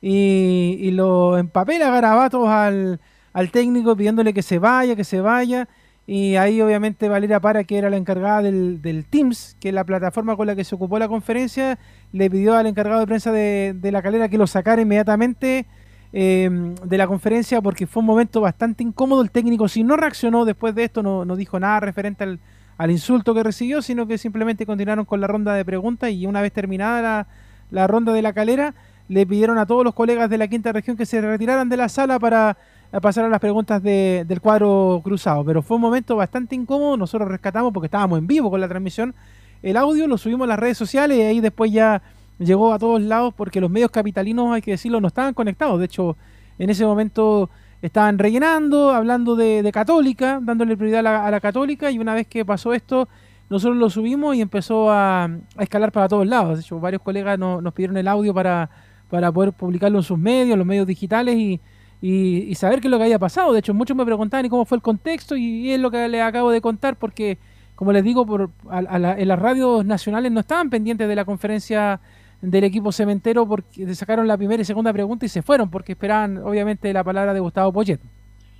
y, y lo empapela garabatos al, al técnico pidiéndole que se vaya, que se vaya. Y ahí obviamente Valeria Para, que era la encargada del, del Teams, que es la plataforma con la que se ocupó la conferencia, le pidió al encargado de prensa de, de la calera que lo sacara inmediatamente eh, de la conferencia porque fue un momento bastante incómodo. El técnico si no reaccionó después de esto, no, no dijo nada referente al, al insulto que recibió, sino que simplemente continuaron con la ronda de preguntas y una vez terminada la, la ronda de la calera, le pidieron a todos los colegas de la quinta región que se retiraran de la sala para a pasar a las preguntas de- del cuadro cruzado. Pero fue un momento bastante incómodo, nosotros rescatamos porque estábamos en vivo con la transmisión. El audio lo subimos a las redes sociales y ahí después ya llegó a todos lados porque los medios capitalinos, hay que decirlo, no estaban conectados. De hecho, en ese momento estaban rellenando, hablando de, de católica, dándole prioridad a la, a la católica y una vez que pasó esto, nosotros lo subimos y empezó a, escalar para todos lados. De hecho, varios colegas no- nos pidieron el audio para, para poder publicarlo en sus medios, los medios digitales y, y- saber qué es lo que había pasado. De hecho, muchos me preguntaban y cómo fue el contexto y, es lo que les acabo de contar porque, como les digo, por, a- a la- en las radios nacionales no estaban pendientes de la conferencia del equipo cementero porque sacaron la primera y segunda pregunta y se fueron porque esperaban obviamente la palabra de Gustavo Poyet.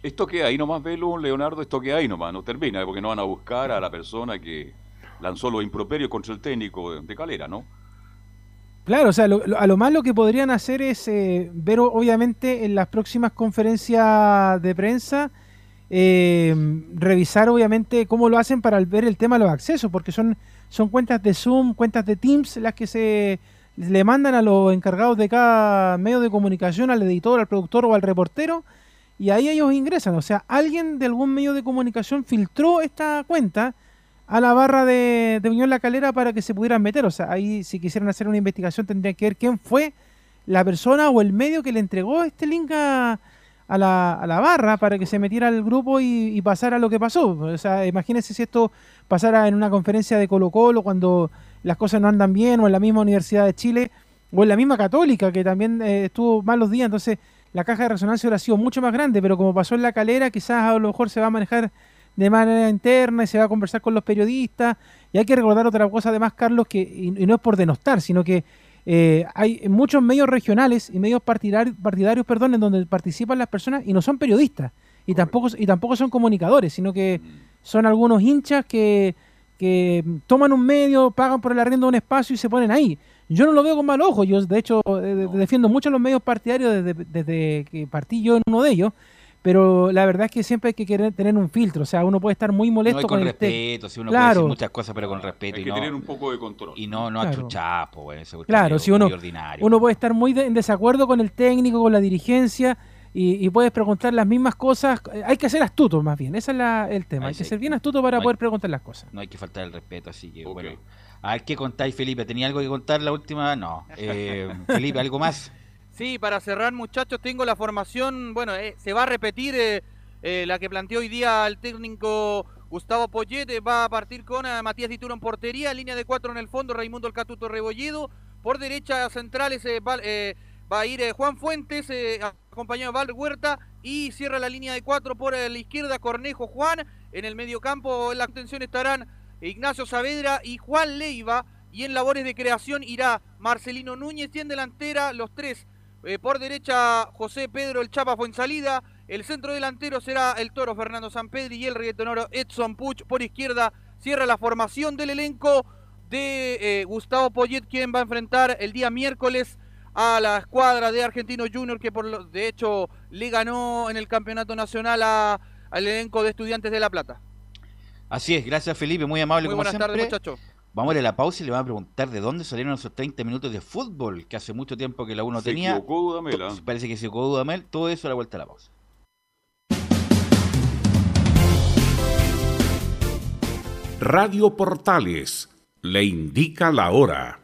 Esto que hay nomás, Velo, Leonardo, esto que hay nomás, no termina, porque no van a buscar a la persona que, lanzó los improperios contra el técnico de Calera, ¿no? Claro, o sea, lo- a lo más lo que podrían hacer es eh, ver obviamente en las próximas conferencias de prensa, eh, revisar obviamente cómo lo hacen para ver el tema de los accesos, porque son, son cuentas de Zoom, cuentas de Teams las que se le mandan a los encargados de cada medio de comunicación, al editor, al productor o al reportero, y ahí ellos ingresan. O sea, alguien de algún medio de comunicación filtró esta cuenta a la barra de, de Unión La Calera para que se pudieran meter. O sea, ahí si quisieran hacer una investigación tendrían que ver quién fue la persona o el medio que le entregó este link a, a la, a la barra para que se metiera al grupo y, y pasara lo que pasó. O sea, imagínense si esto pasara en una conferencia de Colo Colo cuando las cosas no andan bien o en la misma Universidad de Chile o en la misma Católica que también eh, estuvo malos días. Entonces la caja de resonancia hubiera sido mucho más grande, pero como pasó en la calera, quizás a lo mejor se va a manejar de manera interna y se va a conversar con los periodistas. Y hay que recordar otra cosa además, Carlos, que y, y no es por denostar, sino que eh, hay muchos medios regionales y medios partidar- partidarios, perdón, en donde participan las personas y no son periodistas. Y tampoco y tampoco son comunicadores, sino que son algunos hinchas que, que toman un medio, pagan por el arriendo de un espacio y se ponen ahí. Yo no lo veo con mal ojo, yo de hecho eh, de- defiendo mucho los medios partidarios desde, desde que partí yo en uno de ellos, pero la verdad es que siempre hay que querer tener un filtro, o sea, uno puede estar muy molesto No, con el te- respeto, si uno puede claro, decir muchas cosas, pero con respeto. Hay y que no, tener un poco de control. Y no, no Claro. po, bueno, cuestión Claro, si uno, ordinario. uno puede estar muy de- en desacuerdo con el técnico, con la dirigencia, y, y puedes preguntar las mismas cosas. Eh, Hay que ser astuto, más bien. Ese es la- el tema. Ahí Hay que ser bien astuto para No hay- poder preguntar las cosas. No hay que faltar el respeto, así que bueno. A ver, ¿qué contáis, Felipe? ¿Tenía algo que contar la última? No. Eh, Felipe, ¿algo más? Sí, para cerrar, muchachos, tengo la formación. Bueno, eh, se va a repetir eh, eh, la que planteó hoy día el técnico Gustavo Poyet. eh, va a partir con eh, Matías Dituro en portería, línea de cuatro en el fondo, Raimundo El Catuto Rebolledo. Por derecha centrales va, a ir Juan Fuentes, acompañado de Val Huerta. Y cierra la línea de cuatro por la izquierda, Cornejo Juan. En el medio campo, en la contención estarán Ignacio Saavedra y Juan Leiva. Y en labores de creación irá Marcelino Núñez y en delantera los tres eh, por derecha, José Pedro El Chapa Fuensalida. El centro delantero será el toro Fernando Sampedri y el reggaetonero Edson Puch. Por izquierda cierra la formación del elenco de eh, Gustavo Poyet, quien va a enfrentar el día miércoles a la escuadra de Argentino Junior, que por lo, de hecho le ganó en el campeonato nacional a- al elenco de Estudiantes de La Plata. Así es, gracias Felipe, muy amable Muy como buenas siempre. tardes, muchachos. Vamos a ir a la pausa y le vamos a preguntar de dónde salieron esos 30 minutos de fútbol que hace mucho tiempo que la uno Se tenía. equivocó Dudamel, ¿ah? Parece que se equivocó Dudamel. Todo eso a la vuelta a la pausa. Radio Portales le indica la hora.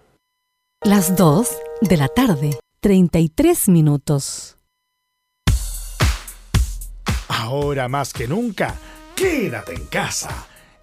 Las 2 de la tarde, 33 minutos. Ahora más que nunca, quédate en casa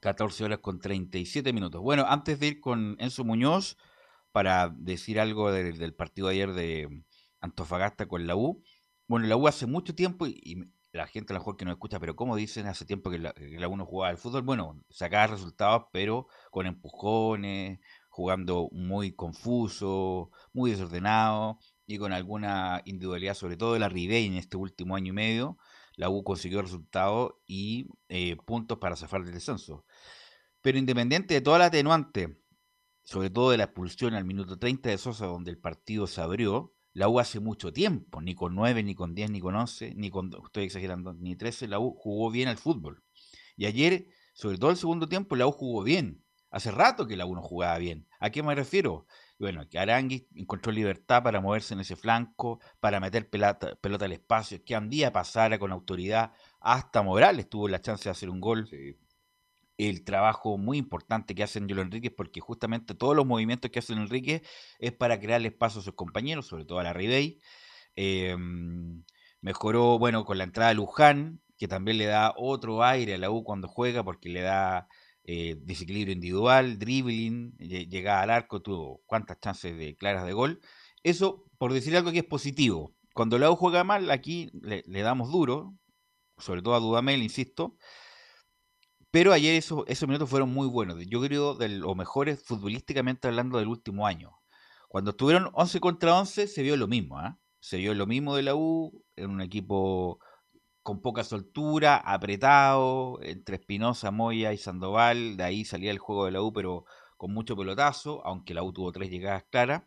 14 horas con 37 minutos. Bueno, antes de ir con Enzo Muñoz para decir algo del, partido de ayer de Antofagasta con la U. Bueno, la U hace mucho tiempo y, y la gente a lo mejor que no escucha, pero como dicen, hace tiempo que la, que la U no jugaba al fútbol. Bueno, sacaba resultados, pero con empujones, jugando muy confuso, muy desordenado y con alguna individualidad, sobre todo de la Ribey en este último año y medio. La U consiguió resultados y eh, puntos para zafar del descenso. Pero independiente de toda la atenuante, sobre todo de la expulsión al minuto 30 de Sosa, donde el partido se abrió, la U hace mucho tiempo, ni con 9, ni con 10, ni con 11, ni con, estoy exagerando, ni 13, la U jugó bien al fútbol. Y ayer, sobre todo el segundo tiempo, la U jugó bien. Hace rato que la U no jugaba bien. ¿A qué me refiero? Bueno, que Arangui encontró libertad para moverse en ese flanco, para meter pelota, pelota al espacio, que Andía pasara con autoridad. Hasta Morales tuvo la chance de hacer un gol. El trabajo muy importante que hace Angelo Enríquez, porque justamente todos los movimientos que hace Enríquez es para crearle espacio a sus compañeros, sobre todo a la Ribey. Eh, mejoró, bueno, con la entrada de Luján, que también le da otro aire a la U cuando juega, porque le da eh, desequilibrio individual, dribbling, lle- llegada al arco, tuvo cuántas chances de claras de gol. Eso, por decir algo que es positivo. Cuando la U juega mal, aquí le damos duro, sobre todo a Dudamel, insisto. Pero ayer esos, minutos fueron muy buenos. Yo creo de los mejores futbolísticamente hablando del último año. Cuando estuvieron 11 contra 11 se vio lo mismo. ¿ah? Se vio lo mismo de la U, en un equipo con poca soltura, apretado, entre Espinosa, Moya y Sandoval. De ahí salía el juego de la U, pero con mucho pelotazo, aunque la U tuvo tres llegadas claras.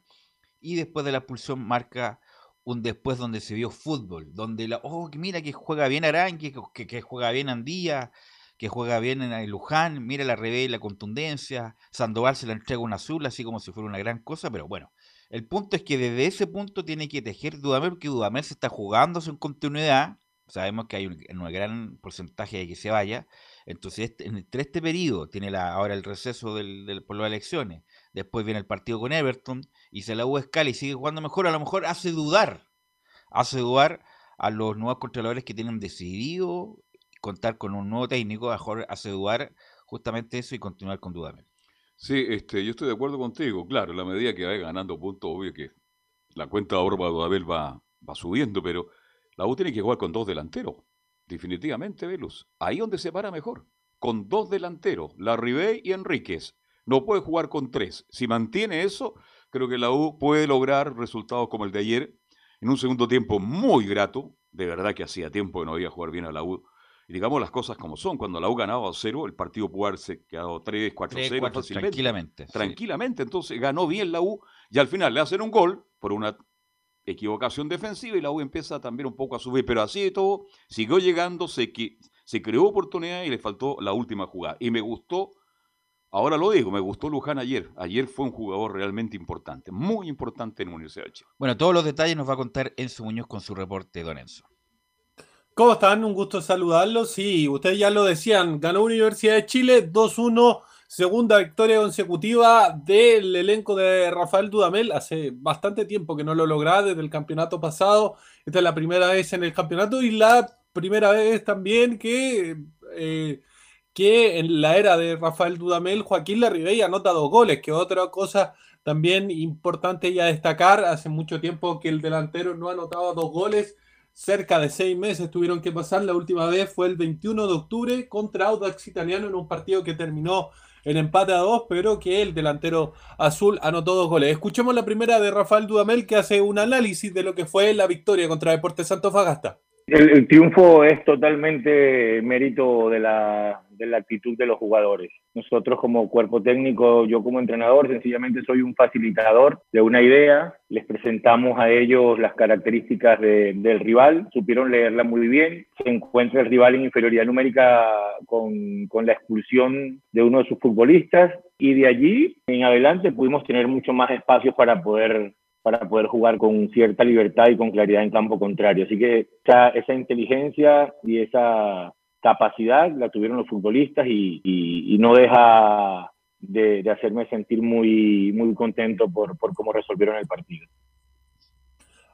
Y después de la expulsión marca un después donde se vio fútbol, donde la, oh, mira que juega bien Aranqui, que, que, que juega bien Andía, que juega bien en el Luján, mira la revés, la contundencia, Sandoval se la entrega un azul, así como si fuera una gran cosa, pero bueno, el punto es que desde ese punto tiene que tejer Dudamel, porque Dudamel se está jugando en continuidad, sabemos que hay un, un gran porcentaje de que se vaya, entonces este- entre este periodo tiene la, ahora el receso del, del- por las elecciones, después viene el partido con Everton, y se la U escala y sigue jugando mejor, a lo mejor hace dudar, hace dudar a los nuevos controladores que tienen decidido contar con un nuevo técnico, a hace dudar justamente eso y continuar con Dudamel. Sí, este, yo estoy de acuerdo contigo. Claro, en la medida que vaya ganando puntos, obvio que la cuenta de para Dudamel va, va subiendo, pero la U tiene que jugar con dos delanteros. Definitivamente, Velus. Ahí donde se para mejor. Con dos delanteros, la Ribey y Enríquez. No puede jugar con tres. Si mantiene eso, creo que la U puede lograr resultados como el de ayer, en un segundo tiempo muy grato. De verdad que hacía tiempo que no había jugar bien a la U. Y digamos las cosas como son. Cuando la U ganaba 2-0, el partido pudo haberse quedado 3, 4-0 Tres, cuatro, fácilmente. tranquilamente, sí. Tranquilamente. Entonces ganó bien la U y al final le hacen un gol por una equivocación defensiva y la U empieza también un poco a subir. Pero así de todo, siguió llegando, se, se creó oportunidad y le faltó la última jugada. Y me gustó, ahora lo digo, me gustó Luján ayer. Ayer fue un jugador realmente importante, muy importante en la Universidad de Chile. Bueno, todos los detalles nos va a contar Enzo Muñoz con su reporte, don Enzo. ¿Cómo están? Un gusto saludarlos. Sí, ustedes ya lo decían, ganó Universidad de Chile 2-1, segunda victoria consecutiva del elenco de Rafael Dudamel. Hace bastante tiempo que no lo lograba desde el campeonato pasado. Esta es la primera vez en el campeonato y la primera vez también que, eh, que en la era de Rafael Dudamel, Joaquín Larribey anota dos goles, que otra cosa también importante y a destacar. Hace mucho tiempo que el delantero no anotaba dos goles cerca de seis meses tuvieron que pasar. La última vez fue el 21 de octubre contra Audax Italiano en un partido que terminó en empate a dos, pero que el delantero azul anotó dos goles. Escuchemos la primera de Rafael Dudamel que hace un análisis de lo que fue la victoria contra Deportes Fagasta. El, triunfo es totalmente mérito de la, de la actitud de los jugadores. Nosotros como cuerpo técnico, yo como entrenador, sencillamente soy un facilitador de una idea, les presentamos a ellos las características de, del rival, supieron leerla muy bien, se encuentra el rival en inferioridad numérica con, con la expulsión de uno de sus futbolistas y de allí en adelante pudimos tener mucho más espacio para poder para poder jugar con cierta libertad y con claridad en campo contrario. Así que esa, inteligencia y esa capacidad la tuvieron los futbolistas y, no deja de, de, hacerme sentir muy, muy contento por, por cómo resolvieron el partido.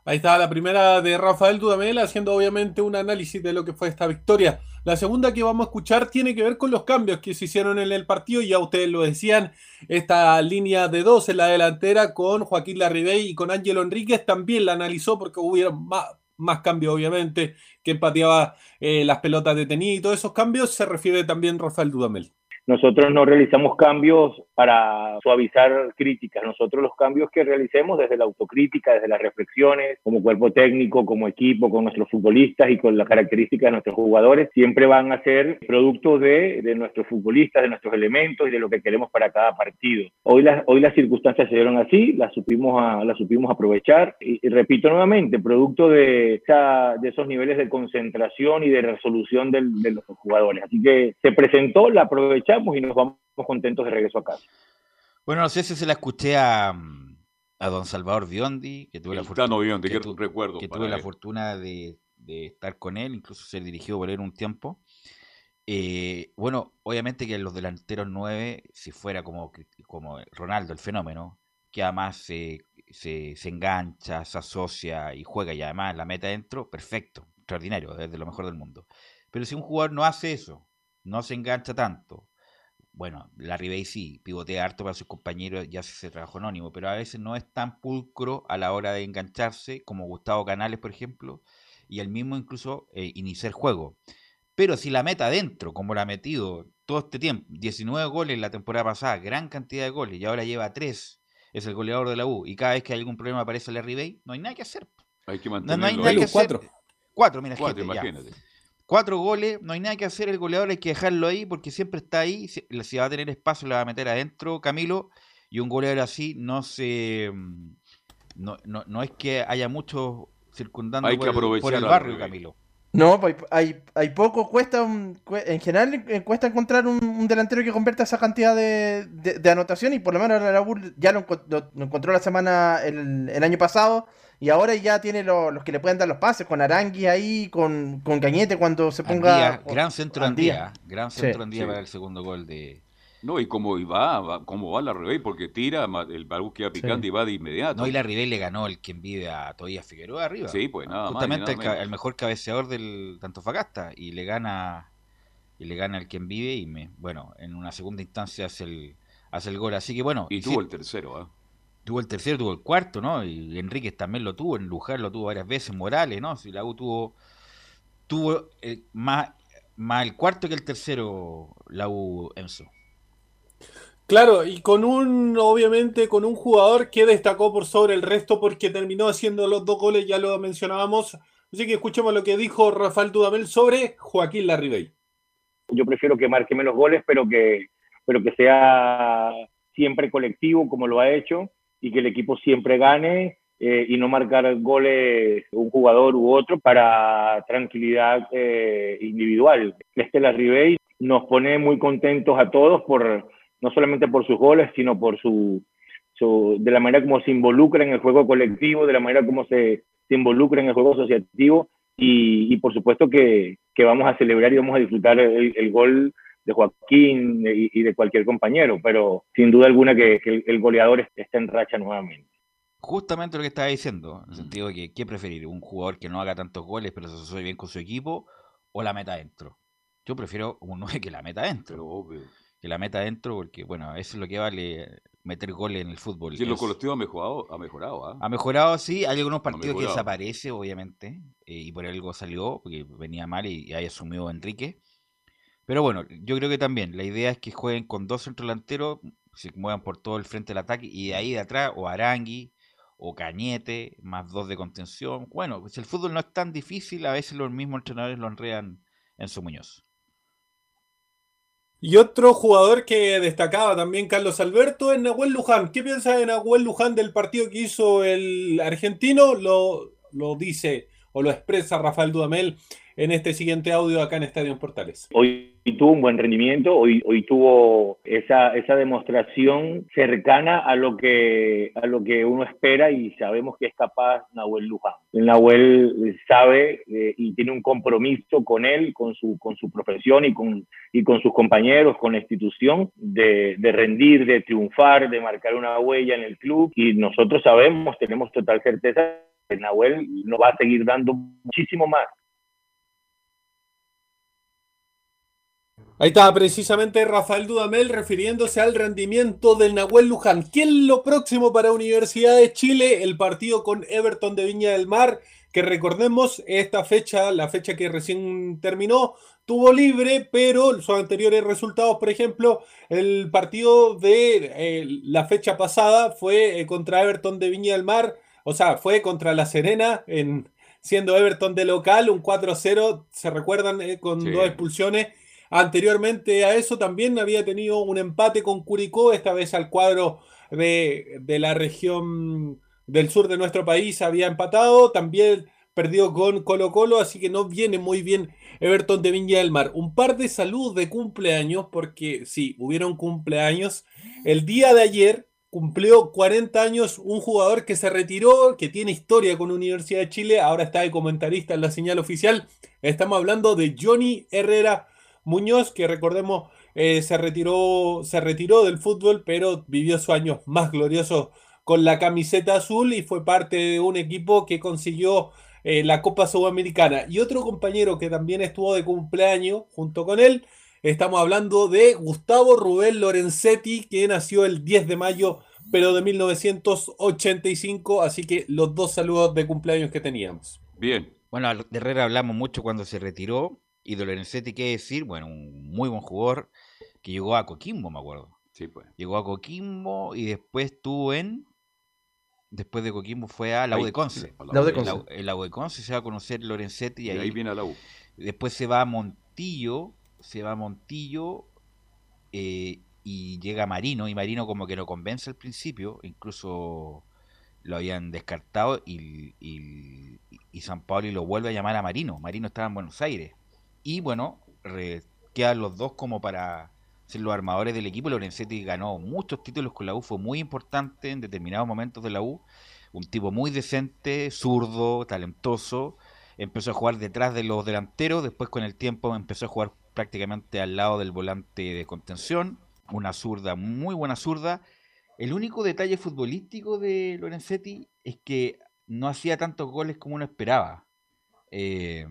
Ahí está la primera de Rafael Dudamel haciendo obviamente un análisis de lo que fue esta victoria. La segunda que vamos a escuchar tiene que ver con los cambios que se hicieron en el partido. Ya ustedes lo decían, esta línea de dos en la delantera con Joaquín Larribey y con Ángelo Enríquez también la analizó porque hubo más, más cambios obviamente que pateaba eh, las pelotas detenidas y todos esos cambios se refiere también Rafael Dudamel. Nosotros no realizamos cambios para suavizar críticas. Nosotros los cambios que realicemos desde la autocrítica, desde las reflexiones, como cuerpo técnico, como equipo, con nuestros futbolistas y con las características de nuestros jugadores, siempre van a ser producto de, de nuestros futbolistas, de nuestros elementos y de lo que queremos para cada partido. Hoy las, hoy las circunstancias se dieron así, las supimos, a, las supimos aprovechar y, y repito nuevamente, producto de, esa, de esos niveles de concentración y de resolución del, de los jugadores. Así que se presentó, la aprovechamos y nos vamos contentos de regreso a casa. Bueno, no sé si se la escuché a, a don Salvador Biondi, que tuve la fortuna, Biondi, que, tu, recuerdo que tuve la fortuna de, de, estar con él, incluso ser dirigido por él un tiempo. Eh, bueno, obviamente que los delanteros nueve, si fuera como, como Ronaldo, el fenómeno, que además se, se, se engancha, se asocia y juega y además la meta dentro, perfecto, extraordinario, es de lo mejor del mundo. Pero si un jugador no hace eso, no se engancha tanto, bueno, la Ribey sí, pivotea harto para sus compañeros y hace ese trabajo anónimo, pero a veces no es tan pulcro a la hora de engancharse como Gustavo Canales, por ejemplo, y el mismo incluso eh, iniciar juego. Pero si la meta adentro, como la ha metido todo este tiempo, 19 goles la temporada pasada, gran cantidad de goles, y ahora lleva 3, es el goleador de la U, y cada vez que hay algún problema aparece la Ribey, no hay nada que hacer. Hay que mantenerlo. No, no hay nada que hacer. Cuatro. Cuatro, mira, Cuatro, gente, imagínate. ya. Cuatro goles, no hay nada que hacer, el goleador hay que dejarlo ahí porque siempre está ahí, si, si va a tener espacio lo va a meter adentro Camilo, y un goleador así no se... No, no, no es que haya muchos circundando Hay por, que el, aprovechar por el la barrio, Ribey. Camilo. No, hay, hay, hay poco, cuesta un, en general eh, cuesta encontrar un, un delantero que convierta esa cantidad de, de, de anotación y por lo menos la U ya lo, lo- lo encontró la semana, el, el año pasado y ahora ya tiene lo- los que le pueden dar los pases con Arangui ahí, con, con Cañete cuando se ponga... Andía, gran centro de Andía. Andía, gran Sí. centro de Andía Sí. para el segundo gol de... No, y cómo va, va, cómo va la Ribey, porque tira, el balón queda picante y va de inmediato. No, y la Ribey le ganó el quien vive a Tobías Figueroa arriba. Sí, pues nada más Justamente nada el, el mejor cabeceador del Antofagasta y le gana y le gana el quien vive y me, bueno, en una segunda instancia hace el hace el gol, así que bueno, Y sí, tuvo el tercero, ¿ah? Tuvo el tercero, tuvo el cuarto, ¿no? Y Enríquez también lo tuvo, en Luján lo tuvo varias veces, Morales, ¿no? Si la U tuvo tuvo eh, más más el cuarto que el tercero la U Enzo. Claro, y con un, obviamente, con un jugador que destacó por sobre el resto porque terminó haciendo los dos goles, ya lo mencionábamos. Así que escuchemos lo que dijo Rafael Dudamel sobre Joaquín Larribey. Yo prefiero que marque menos goles, pero que, pero que sea siempre colectivo como lo ha hecho y que el equipo siempre gane eh, y no marcar goles un jugador u otro para tranquilidad eh, individual. Este Larribey nos pone muy contentos a todos por no solamente por sus goles, sino por su, de la manera como se involucra en el juego colectivo, de la manera como se, se involucra en el juego asociativo y, y por supuesto que, que, vamos a celebrar y vamos a disfrutar el, el gol de Joaquín y, y, de cualquier compañero, pero sin duda alguna que, que el, el, goleador está en racha nuevamente. Justamente lo que estaba diciendo, en el sentido de que ¿qué preferir? ¿Un jugador que no haga tantos goles pero se asocie bien con su equipo o la meta adentro? Yo prefiero un 9 que la meta adentro. Pero obvio. Que la meta adentro porque, bueno, eso es lo que vale meter goles en el fútbol. Sí, lo colectivo ha mejorado, ha mejorado. ¿eh? Ha mejorado, sí. Hay algunos partidos que desaparece, obviamente, eh, y por algo salió, porque venía mal y, y ahí asumió Enrique. Pero bueno, yo creo que también la idea es que jueguen con dos centrodelanteros, se muevan por todo el frente del ataque y de ahí de atrás o Arangui o Cañete, más dos de contención. Bueno, pues el fútbol no es tan difícil, a veces los mismos entrenadores lo enredan en su Muñoz. Y otro jugador que destacaba también Carlos Alberto es Nahuel Luján. ¿Qué piensa de Nahuel Luján del partido que hizo el argentino? Lo, lo dice o lo expresa Rafael Dudamel en este siguiente audio acá en Estadio Portales. Hoy tuvo un buen rendimiento, hoy, hoy tuvo esa, esa demostración cercana a lo, que, a lo que uno espera y sabemos que es capaz Nahuel Luján. Nahuel sabe eh, y tiene un compromiso con él, con su, con su profesión y con, y con sus compañeros, con la institución, de, de rendir, de triunfar, de marcar una huella en el club y nosotros sabemos, tenemos total certeza Nahuel nos va a seguir dando muchísimo más Ahí estaba precisamente Rafael Dudamel refiriéndose al rendimiento del Nahuel Luján. ¿Qué es lo próximo para Universidad de Chile? El partido con Everton de Viña del Mar, que recordemos, esta fecha, la fecha que recién terminó, tuvo libre, pero sus anteriores resultados, por ejemplo, el partido de eh, la fecha pasada fue eh, contra Everton de Viña del Mar, o sea, fue contra La Serena, en, siendo Everton de local, un 4-0, se recuerdan, eh, con dos expulsiones Anteriormente a eso también había tenido un empate con Curicó, esta vez al cuadro de, la región del sur de nuestro país había empatado, también perdió con Colo Colo, así que no viene muy bien Everton de Viña del Mar. Un par de salud de cumpleaños, porque sí, hubieron cumpleaños. El día de ayer cumplió 40 años un jugador que se retiró, que tiene historia con Universidad de Chile, ahora está de comentarista en la señal oficial. Estamos hablando de Johnny Herrera Muñoz, que recordemos eh, se, retiró, se retiró del fútbol, pero vivió sus años más gloriosos con la camiseta azul y fue parte de un equipo que consiguió eh, la Copa Sudamericana. Y otro compañero que también estuvo de cumpleaños junto con él, estamos hablando de Gustavo Rubén Lorenzetti, que nació el 10 de mayo, pero de 1985, así que los dos saludos de cumpleaños que teníamos. Bien. Bueno, de Herrera hablamos mucho cuando se retiró, y de Lorenzetti, ¿qué decir? Bueno, un muy buen jugador que llegó a Coquimbo, me acuerdo. Sí, pues. Llegó a Coquimbo y después estuvo en. Después de Coquimbo fue a la U de Conce. La U de Conce. En la U de Conce se va a conocer Lorenzetti y, ahí, viene a la U. Después se va a Montillo, se va a Montillo eh, y llega Marino. Y Marino como que lo convence al principio, incluso lo habían descartado y, y, y San Pablo lo vuelve a llamar a Marino. Marino estaba en Buenos Aires. Y bueno, quedan los dos como para ser los armadores del equipo. Lorenzetti ganó muchos títulos con la U, fue muy importante en determinados momentos de la U. Un tipo muy decente, zurdo, talentoso. Empezó a jugar detrás de los delanteros, después con el tiempo empezó a jugar prácticamente al lado del volante de contención. Una zurda, muy buena zurda. El único detalle futbolístico de Lorenzetti es que no hacía tantos goles como uno esperaba. Eh,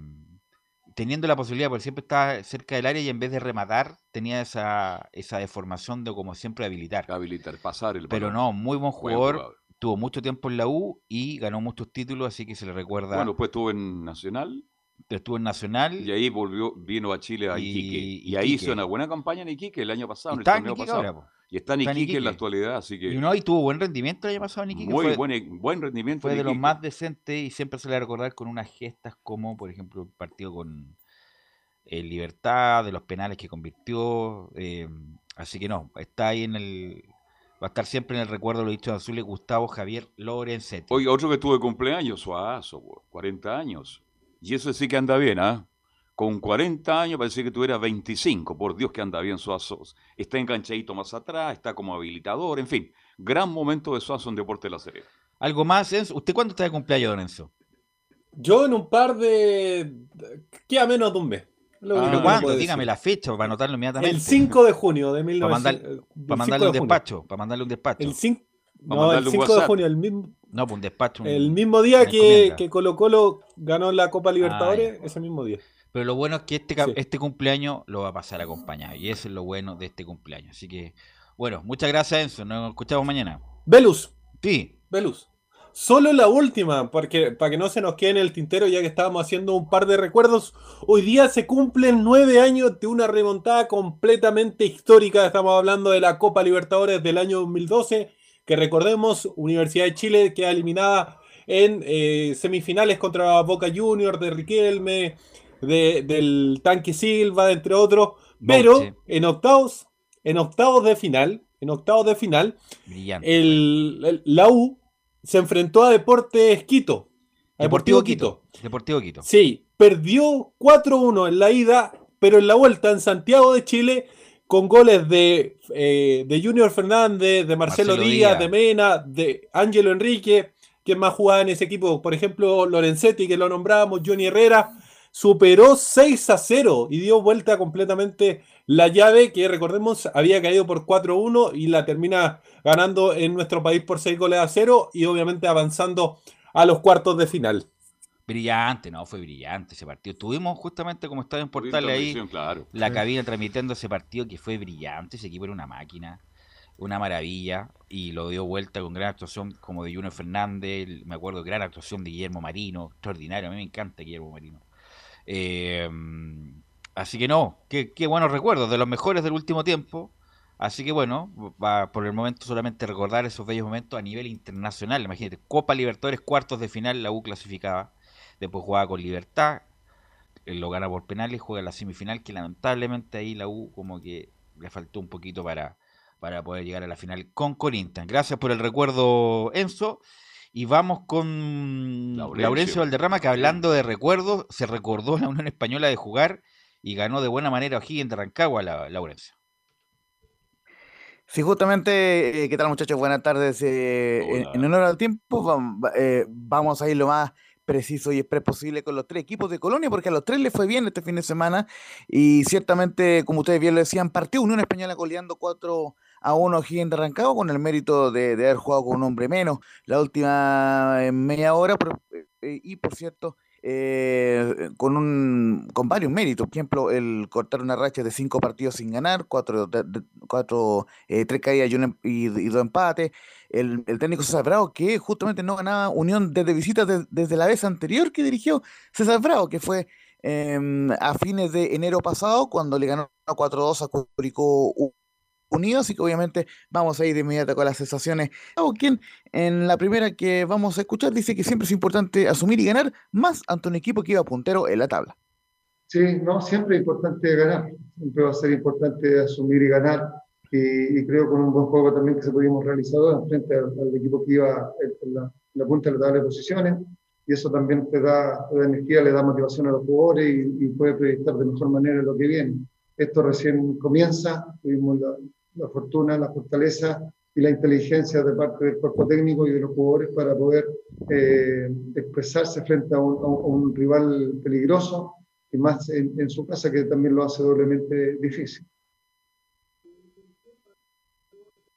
teniendo la posibilidad, porque siempre estaba cerca del área y en vez de rematar, tenía esa, esa deformación de como siempre habilitar. Habilitar, pasar el Pero no, muy buen jugador, tuvo mucho tiempo en la U y ganó muchos títulos, así que se le recuerda. Bueno, después estuvo en Nacional. Estuvo en Nacional. Y ahí volvió, vino a Chile a Iquique. Y, ahí hizo una buena campaña en Iquique el año pasado, en el torneo pasado. y está en Iquique, en la actualidad, así que... Y, no, y tuvo buen rendimiento el año pasado en Iquique. Muy buen, buen rendimiento Fue de los más decentes y siempre se le va a recordar con unas gestas como, por ejemplo, el partido con en libertad, de los penales que convirtió. Eh, así que no, está ahí en el. Va a estar siempre en el recuerdo de los dichos azules Gustavo Javier Lorenzetti. Oye, otro que tuve cumpleaños, Suazo, 40 años. Y eso sí que anda bien, ¿ah? Con 40 años parece que tuviera 25. Por Dios que anda bien Suazo. Está enganchadito más atrás, está como habilitador, en fin. Gran momento de Suazo en Deporte de la Serie. ¿Algo más, Enzo? ¿Usted cuándo está de cumpleaños, Don Enzo? Yo en un par de... a menos de un mes. ¿Pero cuándo? Dígame la fecha para anotarlo inmediatamente. El 5 de junio de 1900. Para, mandarle un despacho. Para mandarle un despacho. El 5, no, el 5 de junio, el mismo. No, pues un despacho. el mismo día que, que, Colo Colo ganó la Copa Libertadores, ese mismo día. Pero lo bueno es que este, este cumpleaños lo va a pasar acompañado. Y eso es lo bueno de este cumpleaños. Así que, bueno, muchas gracias, Enzo. Nos escuchamos mañana. Velus. Sí. Velus. solo la última, porque para que no se nos quede en el tintero, ya que estábamos haciendo un par de recuerdos, hoy día se cumplen nueve años de una remontada completamente histórica. Estamos hablando de la Copa Libertadores del año 2012, que recordemos, Universidad de Chile queda eliminada en eh, semifinales contra Boca Juniors de Riquelme, de, del Tanque Silva, entre otros, pero en octavos, en octavos de final, en octavos de final, el, la U se enfrentó a Deportes Quito. Deportivo, Quito. Deportivo Quito. Sí, perdió 4-1 en la ida, pero en la vuelta en Santiago de Chile, con goles de, eh, de Junior Fernández, de Marcelo, Díaz, de Mena, de Ángelo Enrique, quien más jugaba en ese equipo, por ejemplo, Lorenzetti, que lo nombramos, Johnny Herrera, superó 6 a 0 y dio vuelta completamente la llave que recordemos había caído por 4-1 y la termina ganando en nuestro país por 6 goles a 0 y obviamente avanzando a los cuartos de final. Brillante, no, fue brillante ese partido. Tuvimos justamente como estaba en Portal ahí la cabina transmitiendo ese partido que fue brillante, ese equipo era una máquina, una maravilla y lo dio vuelta con gran actuación como de Juno Fernández, me acuerdo gran actuación de Guillermo Marino, extraordinario, a mí me encanta Guillermo Marino. Eh, así que no, qué, buenos recuerdos, de los mejores del último tiempo. Así que bueno, va por el momento solamente recordar esos bellos momentos a nivel internacional. Imagínate, Copa Libertadores, cuartos de final, la U clasificaba. Después jugaba con Libertad, eh, lo gana por penales, juega la semifinal, que lamentablemente ahí la U como que le faltó un poquito para, para poder llegar a la final con Corinthians. Gracias por el recuerdo, Enzo. Y vamos con Laurencio, Valderrama, que hablando de recuerdos, se recordó la Unión Española de jugar y ganó de buena manera a O'Higgins de Rancagua, la, Laurencio. Sí, justamente, eh, ¿qué tal muchachos? Buenas tardes. Eh, en, honor al tiempo, eh, vamos a ir lo más preciso y express posible con los tres equipos de Colonia, porque a los tres les fue bien este fin de semana y ciertamente, como ustedes bien lo decían, partió Unión Española goleando cuatro a uno O'Higgins de Rancagua con el mérito de, haber jugado con un hombre menos. La última eh, media hora eh, y por cierto eh, con un con varios méritos. Por ejemplo el cortar una racha de cinco partidos sin ganar cuatro, cuatro tres caídas y, dos empates. El, técnico César Bravo que justamente no ganaba Unión desde visitas desde la vez anterior que dirigió César Bravo que fue em, a fines de enero pasado cuando le ganó 4-2 a Curicó unidos, así que obviamente vamos a ir de inmediato con las sensaciones. Quien en la primera que vamos a escuchar dice que siempre es importante asumir y ganar más ante un equipo que iba puntero en la tabla. Sí, no, siempre es importante ganar, siempre va a ser importante asumir y ganar. Y, creo con un buen juego también que se pudimos realizar frente al, equipo que iba en la, punta de la tabla de posiciones. Y eso también te da, energía, le da motivación a los jugadores y, y puede proyectar de mejor manera lo que viene. Esto recién comienza, tuvimos la, la fortuna, la fortaleza y la inteligencia de parte del cuerpo técnico y de los jugadores para poder eh, expresarse frente a un, rival peligroso y más en, su casa que también lo hace doblemente difícil.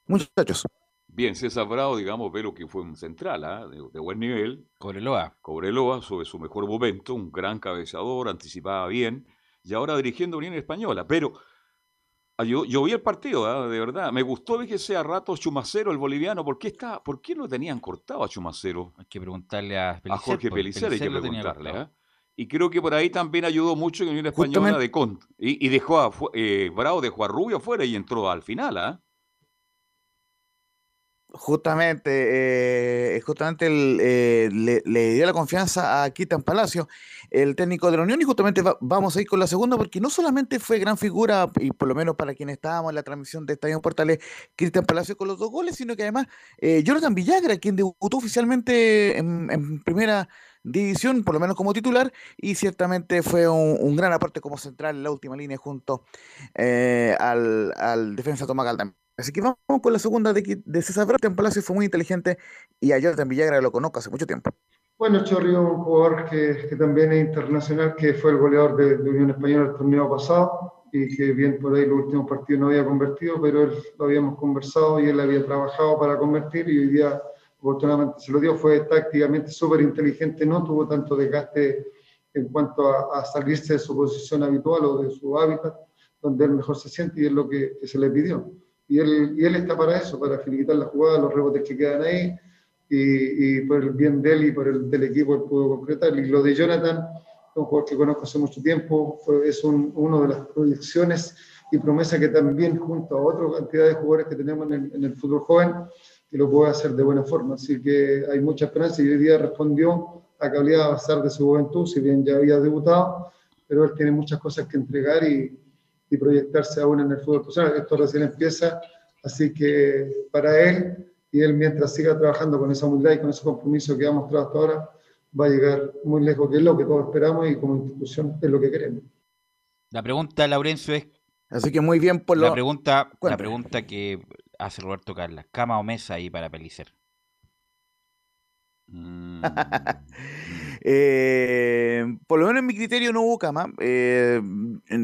Muchachos. Bien, César Bravo, digamos, ve lo que fue un central, ¿ah? de, buen nivel. Cobreloa. Cobreloa, sobre su mejor momento, un gran cabezador, anticipaba bien, y ahora dirigiendo Unión Española. Pero Ah, yo, vi el partido, ah, de verdad. Me gustó, fíjese, a rato Chumacero, el boliviano. ¿Por qué, está, ¿Por qué no tenían cortado a Chumacero? Hay que preguntarle a, a Jorge Pelicero, hay que preguntarle. ¿ah? Y creo que por ahí también ayudó mucho en Unión Española de Cont. Y, dejó a eh, Bravo dejó a Rubio afuera y entró al final. Justamente, eh, justamente eh, le, dio la confianza a Kitan Palacio, el técnico de la Unión, y justamente vamos a ir con la segunda, porque no solamente fue gran figura, y por lo menos para quienes estábamos en la transmisión de Estadio Portales, Cristian Palacio con los dos goles, sino que además eh, Jonathan Villagra, quien debutó oficialmente en, primera división, por lo menos como titular, y ciertamente fue un, gran aporte como central en la última línea junto al, al defensa Tomás Galdam. Así que vamos con la segunda de, de César en Palacio fue muy inteligente y a Jordan Villagra lo conozco hace mucho tiempo. Bueno, Chorrio, un jugador que, que, también es internacional, que fue el goleador de, Unión Española el torneo pasado y que bien por ahí los últimos partidos no había convertido, pero él lo habíamos conversado y él había trabajado para convertir y hoy día afortunadamente se lo dio, fue tácticamente súper inteligente, no tuvo tanto desgaste en cuanto a, salirse de su posición habitual o de su hábitat, donde él mejor se siente y es lo que se le pidió y él, y él está para eso, para finiquitar la jugada, los rebotes que quedan ahí y, y, por el bien de él y por el del equipo él pudo concretar. Y lo de Jonathan, un jugador que conozco hace mucho tiempo, es un, uno de las proyecciones y promesa que también junto a otra cantidad de jugadores que tenemos en el, en el fútbol joven, que lo puede hacer de buena forma. Así que hay mucha esperanza y hoy día respondió a que había avanzar de su juventud, si bien ya había debutado, pero él tiene muchas cosas que entregar y, y proyectarse aún en el fútbol profesional. Esto recién empieza, así que para él y él mientras siga trabajando con esa humildad y con ese compromiso que ha mostrado hasta ahora, va a llegar muy lejos, que es lo que todos esperamos y como institución es lo que queremos. La pregunta, Laurencio, es... Así que muy bien por lo... La pregunta, la pregunta que hace Roberto Carla, ¿cama o mesa ahí para Pelicer? Mm. eh, por lo menos en mi criterio no hubo cama. Eh,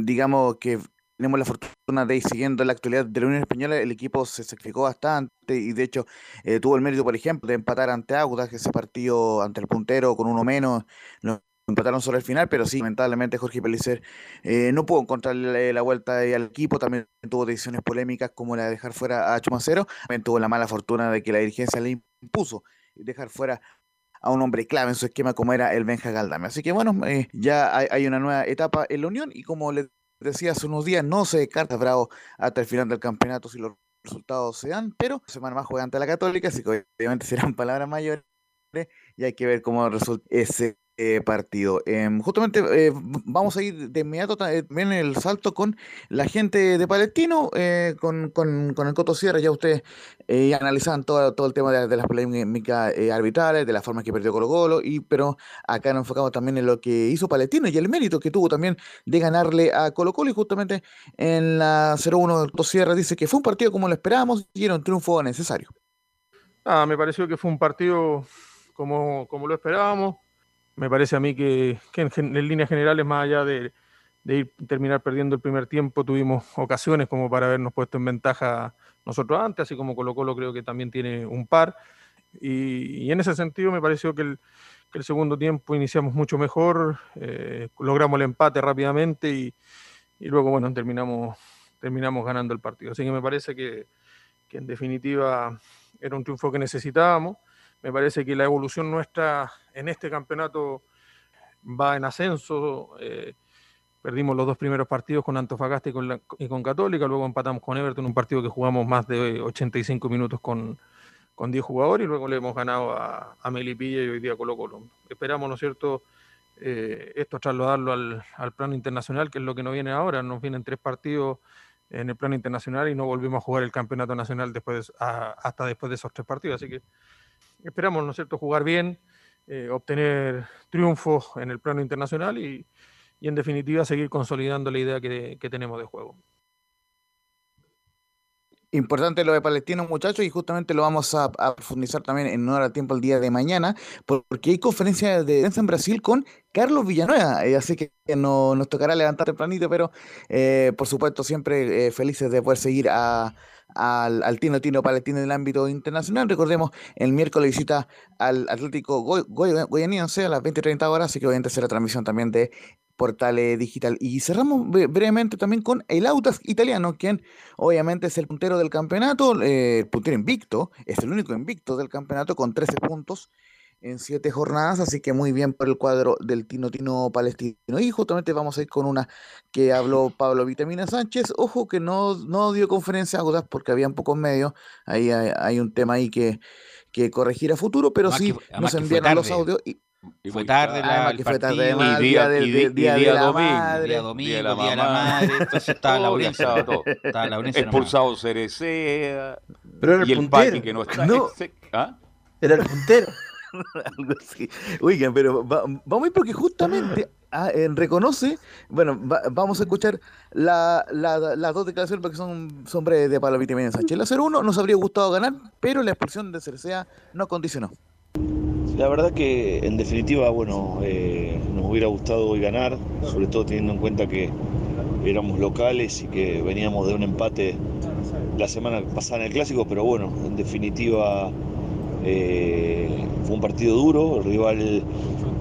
digamos que tenemos la fortuna de ir siguiendo la actualidad de la Unión Española, el equipo se sacrificó bastante y de hecho eh, tuvo el mérito, por ejemplo, de empatar ante Audax, ese partido ante el puntero con uno menos, lo empataron solo al final, pero sí, lamentablemente Jorge Pellicer eh, no pudo encontrarle la vuelta al equipo, también tuvo decisiones polémicas como la de dejar fuera a Chumacero, también tuvo la mala fortuna de que la dirigencia le impuso dejar fuera a un hombre clave en su esquema como era el Benja Galdame. Así que bueno, eh, ya hay, hay, una nueva etapa en la Unión y como les decía hace unos días, no se descarta Bravo hasta el final del campeonato si los resultados se dan, pero semana más juega ante la Católica, así que obviamente serán palabras mayores y hay que ver cómo resulta ese eh, partido. Eh, justamente eh, vamos a ir de inmediato también el salto con la gente de Palestino, eh, con, con, el Coto Sierra, ya ustedes analizaban todo, todo el tema de, las polémicas arbitrales, de la forma que perdió Colo Colo, y, pero acá nos enfocamos también en lo que hizo Palestino y el mérito que tuvo también de ganarle a Colo Colo, y justamente en la 0-1 del Coto Sierra dice que fue un partido como lo esperábamos y era un triunfo necesario. Ah, me pareció que fue un partido como, como lo esperábamos me parece a mí que, en, en, líneas generales, más allá de, ir terminar perdiendo el primer tiempo, tuvimos ocasiones como para habernos puesto en ventaja nosotros antes, así como Colo Colo creo que también tiene un par. Y, en ese sentido me pareció que el, segundo tiempo iniciamos mucho mejor, eh, logramos el empate rápidamente y, luego, bueno, terminamos, terminamos ganando el partido. Así que me parece que, que en definitiva era un triunfo que necesitábamos me parece que la evolución nuestra en este campeonato va en ascenso. Eh, perdimos los dos primeros partidos con Antofagasta y con, la, y con, Católica, luego empatamos con Everton, un partido que jugamos más de 85 minutos con, con 10 jugadores y luego le hemos ganado a, a Melipilla y hoy día Colo Colo. Esperamos, ¿no es cierto?, eh, esto trasladarlo al, al, plano internacional, que es lo que nos viene ahora. Nos vienen tres partidos en el plano internacional y no volvimos a jugar el campeonato nacional después, a, hasta después de esos tres partidos. Así que esperamos, ¿no es cierto?, jugar bien, eh, obtener triunfos en el plano internacional y, y, en definitiva seguir consolidando la idea que, que tenemos de juego. Importante lo de Palestino, muchachos, y justamente lo vamos a, profundizar también en hora de tiempo el día de mañana, porque hay conferencia de prensa en Brasil con Carlos Villanueva, eh, así que no, nos tocará levantar tempranito, pero eh, por supuesto siempre felices de poder seguir a, al, al, Tino Tino Palestino en el ámbito internacional. Recordemos, el miércoles visita al Atlético Goianiense a las 20.30 horas, así que obviamente será transmisión también de Portales Digital. Y cerramos brevemente también con el Autas italiano, quien obviamente es el puntero del campeonato, eh, el puntero invicto, es el único invicto del campeonato con 13 puntos en siete jornadas, así que muy bien por el cuadro del Tino Tino Palestino. Y justamente vamos a ir con una que habló Pablo Vitamina Sánchez. Ojo que no, no dio conferencia agudas porque habían pocos medios. Ahí hay, hay, un tema ahí que, que corregir a futuro, pero además sí que, nos enviaron los audios. Y, y fue tarde la, que fue tarde y día, del día, día, de la domingo, madre. día domingo, día de la, día de la madre, entonces estaba la Laurencia, estaba Laurencia expulsado Cerecea, pero era el y el puntero. Que no está. No. ¿Ah? Era el puntero. Algo así. Oigan, pero va, vamos a porque justamente ah, eh, reconoce, bueno, va, vamos a escuchar las la, la dos declaraciones porque son, son breves de Pablo Vitamina Sánchez. La 0-1 nos habría gustado ganar, pero la expulsión de Cerecea no condicionó. La verdad que en definitiva, bueno, eh, nos hubiera gustado hoy ganar, sobre todo teniendo en cuenta que éramos locales y que veníamos de un empate la semana pasada en el clásico, pero bueno, en definitiva eh, fue un partido duro, el rival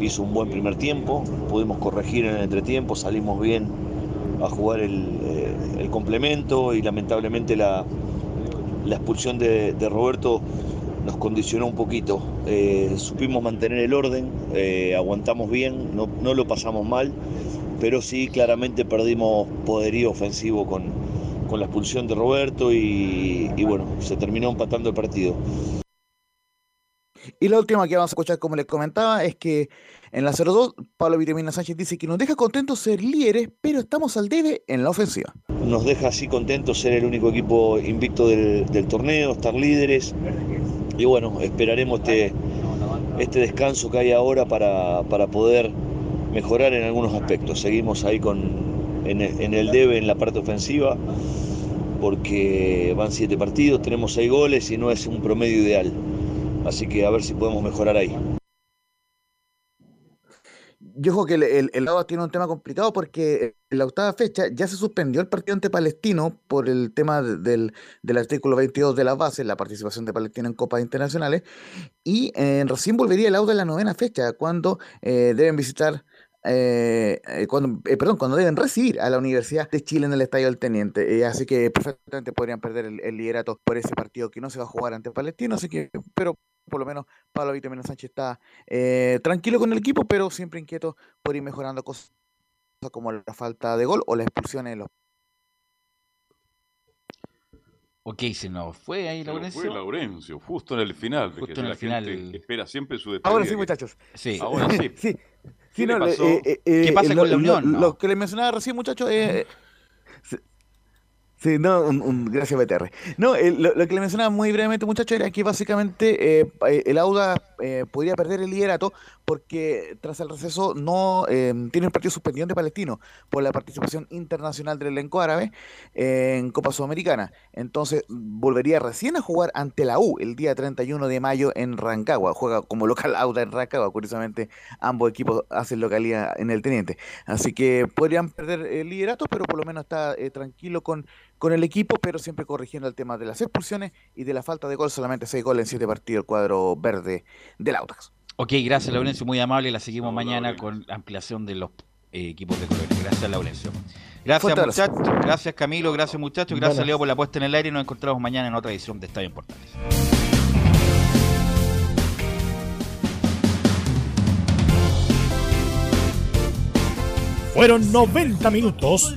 hizo un buen primer tiempo, pudimos corregir en el entretiempo, salimos bien a jugar el, eh, complemento y lamentablemente la, expulsión de, Roberto nos condicionó un poquito. Eh, supimos mantener el orden, aguantamos bien, no, lo pasamos mal, pero sí claramente perdimos poderío ofensivo con, la expulsión de Roberto y bueno, se terminó empatando el partido. Y la última que vamos a escuchar, como les comentaba, es que en la 02, Pablo Vitamina Sánchez dice que nos deja contentos ser líderes, pero estamos al debe en la ofensiva. Nos deja así contentos ser el único equipo invicto del, torneo, estar líderes. Y bueno, esperaremos este, este descanso que hay ahora para, poder mejorar en algunos aspectos. Seguimos ahí con, en, en el debe en la parte ofensiva, porque van siete partidos, tenemos seis goles y no es un promedio ideal. Así que a ver si podemos mejorar ahí. Yo creo que el, el, lado tiene un tema complicado porque en la octava fecha ya se suspendió el partido ante Palestino por el tema del, del artículo 22 de la base, la participación de Palestino en copas internacionales, y eh, recién volvería el auto en la novena fecha, cuando eh, deben visitar eh, cuando, eh, perdón, cuando deben recibir a la Universidad de Chile en el Estadio del Teniente. Eh, así que perfectamente podrían perder el, el, liderato por ese partido que no se va a jugar ante Palestino. Así que, pero por lo menos Pablo Vitamina Sánchez está eh, tranquilo con el equipo, pero siempre inquieto por ir mejorando cosas como la falta de gol o la expulsión en los Ok, se nos fue ahí Laurencio. Se fue Laurencio, justo en el final. Justo en el final. Espera siempre su despedida. Ahora sí, muchachos. Sí. Ahora sí. sí. ¿Qué, no, pasó? Eh, eh, ¿Qué pasa eh, con lo, la Unión? Lo, no? lo, que les mencionaba recién, muchachos, eh, Sí, no, un, gracias BTR. No, eh, lo, que le mencionaba muy brevemente, muchachos, era que básicamente eh, el Auda eh, podría perder el liderato porque tras el receso no tiene un partido suspendido ante Palestino por la participación internacional del elenco árabe en Copa Sudamericana. Entonces volvería recién a jugar ante la U el día 31 de mayo en Rancagua. Juega como local Auda en Rancagua. Curiosamente, ambos equipos hacen localidad en el Teniente. Así que podrían perder el liderato, pero por lo menos está eh, tranquilo con con el equipo, pero siempre corrigiendo el tema de las expulsiones y de la falta de gol, solamente seis goles en siete partidos el cuadro verde del Autax. Ok, gracias Laurencio, muy amable, la seguimos no, mañana no, con ampliación de los eh, equipos de colores. Gracias Laurencio. Gracias muchachos, gracias Camilo, gracias muchachos, gracias. Leo por la puesta en el aire y nos encontramos mañana en otra edición de Estadio en Portales. Fueron 90 minutos